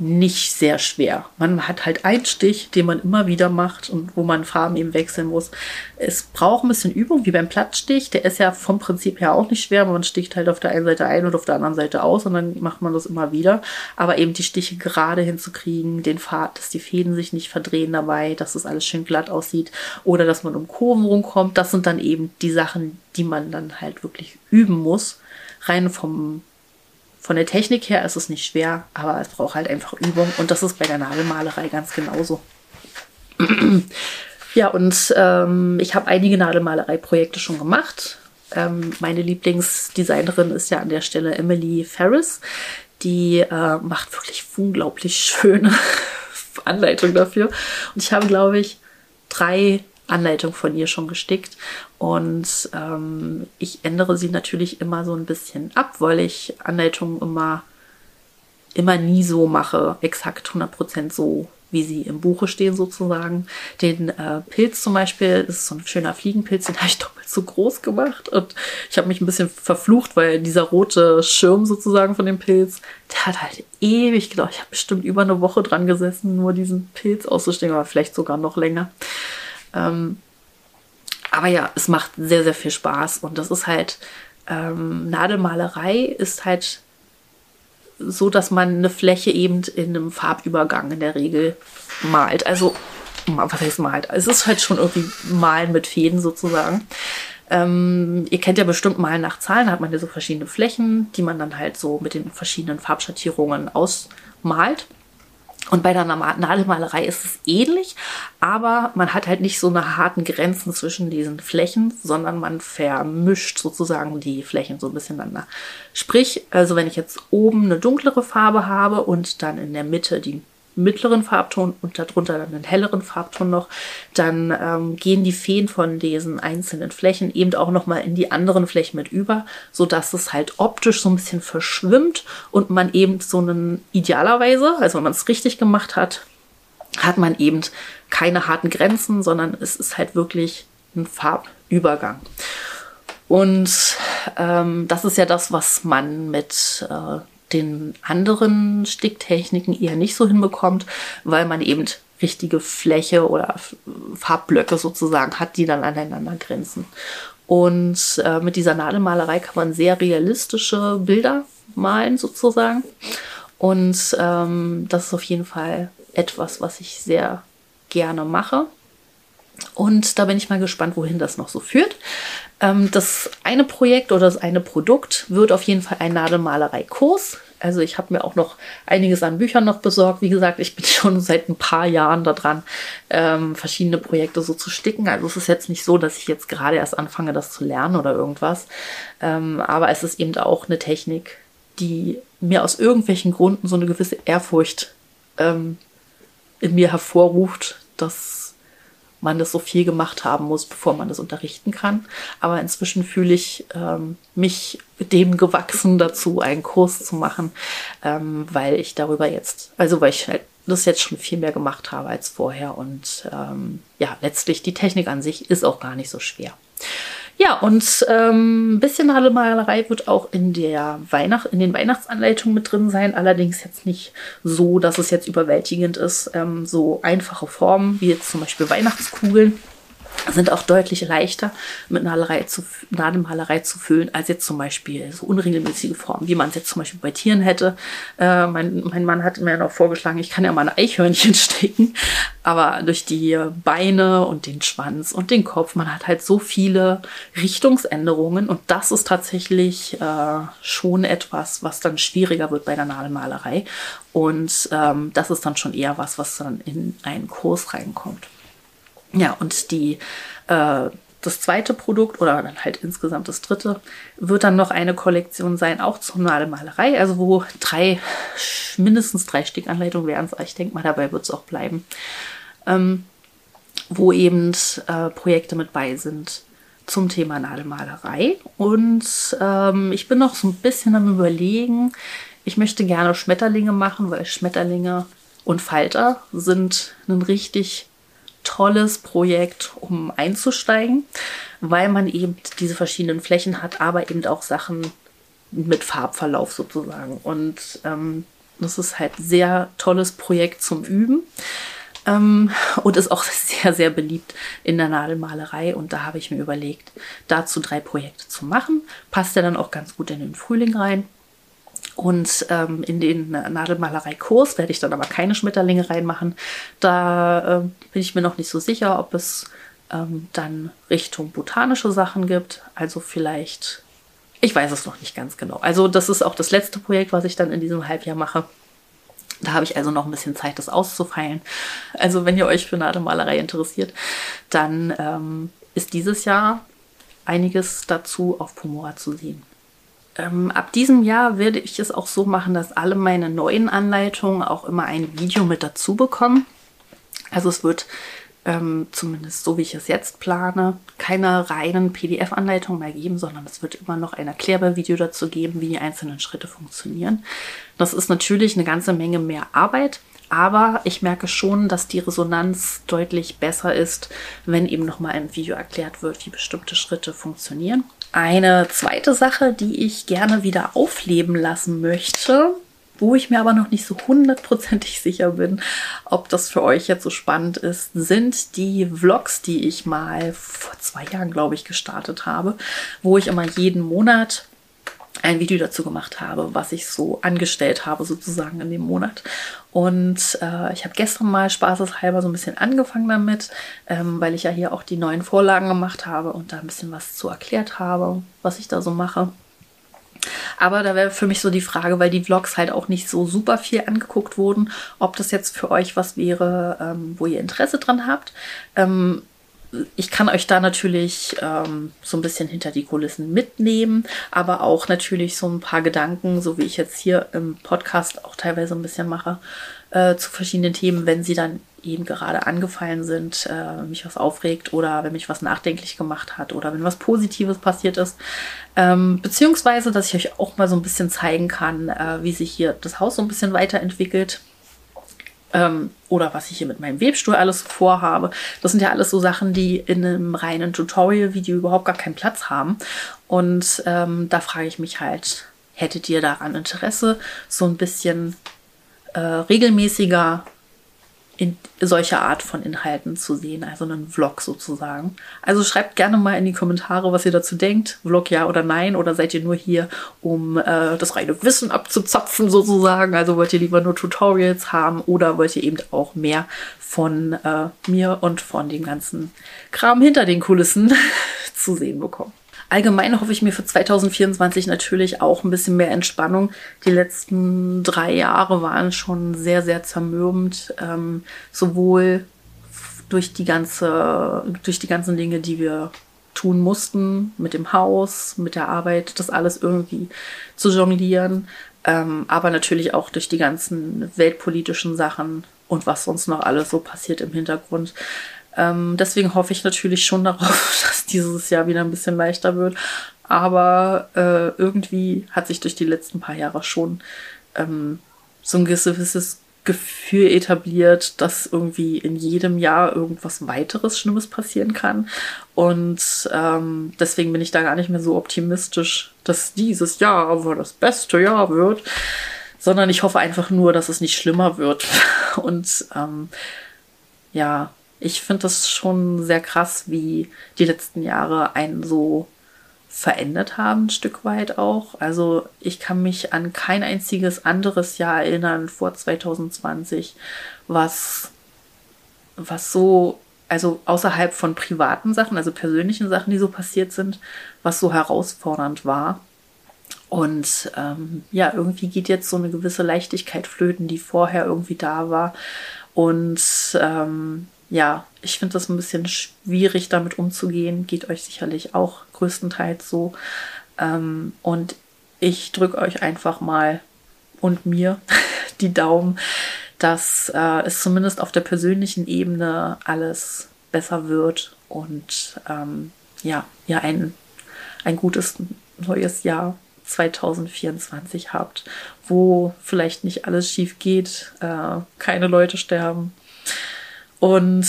nicht sehr schwer. Man hat halt einen Stich, den man immer wieder macht und wo man Farben eben wechseln muss. Es braucht ein bisschen Übung, wie beim Plattstich. Der ist ja vom Prinzip her auch nicht schwer. Man sticht halt auf der einen Seite ein und auf der anderen Seite aus und dann macht man das immer wieder. Aber eben die Stiche gerade hinzukriegen, den Pfad, dass die Fäden sich nicht verdrehen dabei, dass das alles schön glatt aussieht oder dass man um Kurven rumkommt, das sind dann eben die Sachen, die man dann halt wirklich üben muss. Rein vom von der Technik her ist es nicht schwer, aber es braucht halt einfach Übung und das ist bei der Nadelmalerei ganz genauso. [CLEARS THROAT] ja, und ähm, ich habe einige Nadelmalerei-Projekte schon gemacht. Ähm, meine Lieblingsdesignerin ist ja an der Stelle Emily Ferris. Die äh, macht wirklich unglaublich schöne [LAUGHS] Anleitungen dafür. Und ich habe, glaube ich, drei Anleitung von ihr schon gestickt. Und ähm, ich ändere sie natürlich immer so ein bisschen ab, weil ich Anleitungen immer, immer nie so mache, exakt 100% so, wie sie im Buche stehen sozusagen. Den äh, Pilz zum Beispiel, das ist so ein schöner Fliegenpilz, den habe ich [LAUGHS] doppelt so groß gemacht und ich habe mich ein bisschen verflucht, weil dieser rote Schirm sozusagen von dem Pilz, der hat halt ewig gedauert. Ich habe bestimmt über eine Woche dran gesessen, nur diesen Pilz auszustehen, aber vielleicht sogar noch länger. Ähm, aber ja, es macht sehr, sehr viel Spaß und das ist halt, ähm, Nadelmalerei ist halt so, dass man eine Fläche eben in einem Farbübergang in der Regel malt. Also, was heißt malt? Es ist halt schon irgendwie Malen mit Fäden sozusagen. Ähm, ihr kennt ja bestimmt Malen nach Zahlen, hat man ja so verschiedene Flächen, die man dann halt so mit den verschiedenen Farbschattierungen ausmalt. Und bei der Nadelmalerei ist es ähnlich, aber man hat halt nicht so eine harten Grenzen zwischen diesen Flächen, sondern man vermischt sozusagen die Flächen so ein bisschen miteinander. Sprich, also wenn ich jetzt oben eine dunklere Farbe habe und dann in der Mitte die mittleren Farbton und darunter dann einen helleren Farbton noch, dann ähm, gehen die Feen von diesen einzelnen Flächen eben auch nochmal in die anderen Flächen mit über, sodass es halt optisch so ein bisschen verschwimmt und man eben so einen idealerweise, also wenn man es richtig gemacht hat, hat man eben keine harten Grenzen, sondern es ist halt wirklich ein Farbübergang. Und ähm, das ist ja das, was man mit äh, den anderen Sticktechniken eher nicht so hinbekommt, weil man eben richtige Fläche oder Farbblöcke sozusagen hat, die dann aneinander grenzen. Und äh, mit dieser Nadelmalerei kann man sehr realistische Bilder malen sozusagen. Und ähm, das ist auf jeden Fall etwas, was ich sehr gerne mache. Und da bin ich mal gespannt, wohin das noch so führt. Ähm, das eine Projekt oder das eine Produkt wird auf jeden Fall ein Nadelmalerei-Kurs. Also ich habe mir auch noch einiges an Büchern noch besorgt. Wie gesagt, ich bin [LAUGHS] schon seit ein paar Jahren daran, ähm, verschiedene Projekte so zu sticken. Also es ist jetzt nicht so, dass ich jetzt gerade erst anfange, das zu lernen oder irgendwas. Ähm, aber es ist eben auch eine Technik, die mir aus irgendwelchen Gründen so eine gewisse Ehrfurcht ähm, in mir hervorruft, dass man das so viel gemacht haben muss, bevor man das unterrichten kann. Aber inzwischen fühle ich ähm, mich dem gewachsen dazu, einen Kurs zu machen, ähm, weil ich darüber jetzt, also weil ich halt das jetzt schon viel mehr gemacht habe als vorher. Und ähm, ja, letztlich die Technik an sich ist auch gar nicht so schwer. Ja, und ähm, ein bisschen Malerei wird auch in der Weihnacht, in den Weihnachtsanleitungen mit drin sein. Allerdings jetzt nicht so, dass es jetzt überwältigend ist. Ähm, so einfache Formen, wie jetzt zum Beispiel Weihnachtskugeln sind auch deutlich leichter mit Nadelerei zu, Nadelmalerei zu füllen, als jetzt zum Beispiel so unregelmäßige Formen, wie man es jetzt zum Beispiel bei Tieren hätte. Äh, mein, mein Mann hat mir noch vorgeschlagen, ich kann ja mal ein Eichhörnchen [LAUGHS] stecken, aber durch die Beine und den Schwanz und den Kopf, man hat halt so viele Richtungsänderungen und das ist tatsächlich äh, schon etwas, was dann schwieriger wird bei der Nadelmalerei und ähm, das ist dann schon eher was, was dann in einen Kurs reinkommt. Ja, und die, äh, das zweite Produkt oder dann halt insgesamt das dritte wird dann noch eine Kollektion sein, auch zur Nadelmalerei, also wo drei, mindestens drei Stickanleitungen wären es, ich denke mal, dabei wird es auch bleiben, ähm, wo eben äh, Projekte mit bei sind zum Thema Nadelmalerei. Und ähm, ich bin noch so ein bisschen am Überlegen, ich möchte gerne Schmetterlinge machen, weil Schmetterlinge und Falter sind ein richtig tolles Projekt, um einzusteigen, weil man eben diese verschiedenen Flächen hat, aber eben auch Sachen mit Farbverlauf sozusagen. Und ähm, das ist halt sehr tolles Projekt zum Üben ähm, und ist auch [LAUGHS] sehr, sehr beliebt in der Nadelmalerei. Und da habe ich mir überlegt, dazu drei Projekte zu machen. Passt ja dann auch ganz gut in den Frühling rein. Und ähm, in den Nadelmalerei-Kurs werde ich dann aber keine Schmetterlinge reinmachen. Da äh, bin ich mir noch nicht so sicher, ob es ähm, dann Richtung botanische Sachen gibt. Also vielleicht, ich weiß es noch nicht ganz genau. Also das ist auch das letzte Projekt, was ich dann in diesem Halbjahr mache. Da habe ich also noch ein bisschen Zeit, das auszufeilen. Also wenn ihr euch für Nadelmalerei interessiert, dann ähm, ist dieses Jahr einiges dazu auf Pomora zu sehen. Ähm, ab diesem Jahr werde ich es auch so machen, dass alle meine neuen Anleitungen auch immer ein Video mit dazu bekommen. Also es wird ähm, zumindest so wie ich es jetzt plane, keine reinen PDF-Anleitungen mehr geben, sondern es wird immer noch ein Erklärbar-Video dazu geben, wie die einzelnen Schritte funktionieren. Das ist natürlich eine ganze Menge mehr Arbeit, Aber ich merke schon, dass die Resonanz deutlich besser ist, wenn eben nochmal im Video erklärt wird, wie bestimmte Schritte funktionieren. Eine zweite Sache, die ich gerne wieder aufleben lassen möchte, wo ich mir aber noch nicht so hundertprozentig [LAUGHS] sicher bin, ob das für euch jetzt so spannend ist, sind die Vlogs, die ich mal vor zwei Jahren, glaube ich, gestartet habe, wo ich immer jeden Monat ein Video dazu gemacht habe, was ich so angestellt habe sozusagen in dem Monat. Und äh, ich habe gestern mal spaßeshalber so ein bisschen angefangen damit, ähm, weil ich ja hier auch die neuen Vorlagen gemacht habe und da ein bisschen was zu erklärt habe, was ich da so mache. Aber da wäre für mich so die Frage, weil die Vlogs halt auch nicht so super viel angeguckt wurden, ob das jetzt für euch was wäre, ähm, wo ihr Interesse dran habt. Ähm, ich kann euch da natürlich ähm, so ein bisschen hinter die Kulissen mitnehmen, aber auch natürlich so ein paar Gedanken, so wie ich jetzt hier im Podcast auch teilweise ein bisschen mache, äh, zu verschiedenen Themen, wenn sie dann eben gerade angefallen sind, äh, mich was aufregt oder wenn mich was nachdenklich gemacht hat oder wenn was Positives passiert ist. Ähm, beziehungsweise, dass ich euch auch mal so ein bisschen zeigen kann, äh, wie sich hier das Haus so ein bisschen weiterentwickelt ähm, oder was ich hier mit meinem Webstuhl alles vorhabe. Das sind ja alles so Sachen, die in einem reinen Tutorial-Video überhaupt gar keinen Platz haben. Und ähm, da frage ich mich halt, hättet ihr daran Interesse, so ein bisschen äh, regelmäßiger in solche Art von Inhalten zu sehen, also einen Vlog sozusagen. Also schreibt gerne mal in die Kommentare, was ihr dazu denkt. Vlog ja oder nein, oder seid ihr nur hier, um äh, das reine Wissen abzuzapfen sozusagen? Also wollt ihr lieber nur Tutorials haben oder wollt ihr eben auch mehr von äh, mir und von dem ganzen Kram hinter den Kulissen [LAUGHS] zu sehen bekommen? Allgemein hoffe ich mir für 2024 natürlich auch ein bisschen mehr Entspannung. Die letzten drei Jahre waren schon sehr, sehr zermürbend, ähm, sowohl durch die ganze, durch die ganzen Dinge, die wir tun mussten, mit dem Haus, mit der Arbeit, das alles irgendwie zu jonglieren, ähm, aber natürlich auch durch die ganzen weltpolitischen Sachen und was sonst noch alles so passiert im Hintergrund. Ähm, deswegen hoffe ich natürlich schon darauf, [LAUGHS] dass dieses Jahr wieder ein bisschen leichter wird. Aber äh, irgendwie hat sich durch die letzten paar Jahre schon ähm, so ein gewisses Gefühl etabliert, dass irgendwie in jedem Jahr irgendwas weiteres Schlimmes passieren kann. Und ähm, deswegen bin ich da gar nicht mehr so optimistisch, dass dieses Jahr aber das beste Jahr wird, sondern ich hoffe einfach nur, dass es nicht schlimmer wird. [LAUGHS] Und ähm, ja, ich finde das schon sehr krass, wie die letzten Jahre einen so verändert haben, ein Stück weit auch. Also ich kann mich an kein einziges anderes Jahr erinnern vor 2020, was, was so, also außerhalb von privaten Sachen, also persönlichen Sachen, die so passiert sind, was so herausfordernd war. Und ähm, ja, irgendwie geht jetzt so eine gewisse Leichtigkeit flöten, die vorher irgendwie da war. Und ähm, ja, ich finde das ein bisschen schwierig, damit umzugehen. Geht euch sicherlich auch größtenteils so. Ähm, und ich drücke euch einfach mal und mir [LAUGHS] die Daumen, dass äh, es zumindest auf der persönlichen Ebene alles besser wird und ähm, ja, ihr ein, ein gutes neues Jahr 2024 habt, wo vielleicht nicht alles schief geht, äh, keine Leute sterben und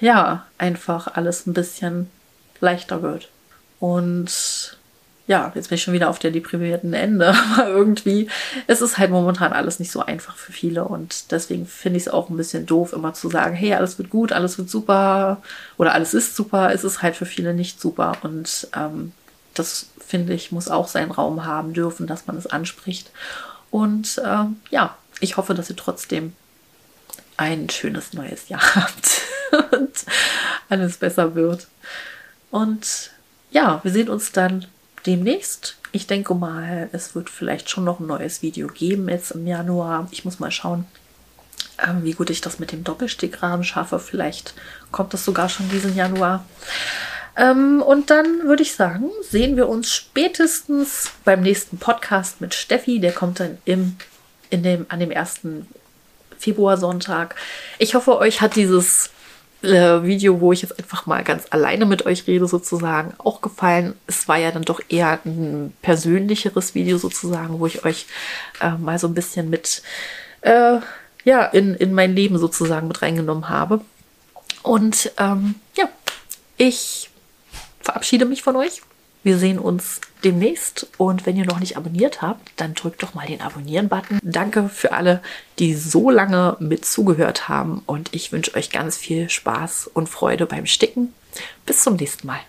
ja, einfach alles ein bisschen leichter wird. Und ja, jetzt bin ich schon wieder auf der deprimierten Ende, [LAUGHS] aber irgendwie ist es halt momentan alles nicht so einfach für viele. Und deswegen finde ich es auch ein bisschen doof, immer zu sagen, hey, alles wird gut, alles wird super oder alles ist super, es ist halt für viele nicht super. Und ähm, das finde ich muss auch seinen Raum haben dürfen, dass man es anspricht. Und ähm, ja, ich hoffe, dass ihr trotzdem ein schönes neues Jahr [LAUGHS] habt und alles besser wird. Und ja, wir sehen uns dann demnächst. Ich denke mal, es wird vielleicht schon noch ein neues Video geben jetzt im Januar. Ich muss mal schauen, ähm, wie gut ich das mit dem Doppelstickrahmen schaffe. Vielleicht kommt das sogar schon diesen Januar. Ähm, und dann würde ich sagen, sehen wir uns spätestens beim nächsten Podcast mit Steffi. Der kommt dann im, in dem, an dem ersten Februarsonntag. Ich hoffe, euch hat dieses äh, Video, wo ich jetzt einfach mal ganz alleine mit euch rede, sozusagen, auch gefallen. Es war ja dann doch eher ein persönlicheres Video sozusagen, wo ich euch äh, mal so ein bisschen mit äh, ja, in, in mein Leben sozusagen mit reingenommen habe. Und ähm, ja, ich verabschiede mich von euch. Wir sehen uns demnächst und wenn ihr noch nicht abonniert habt, dann drückt doch mal den Abonnieren-Button. Danke für alle, die so lange mit zugehört haben und ich wünsche euch ganz viel Spaß und Freude beim Sticken. Bis zum nächsten Mal.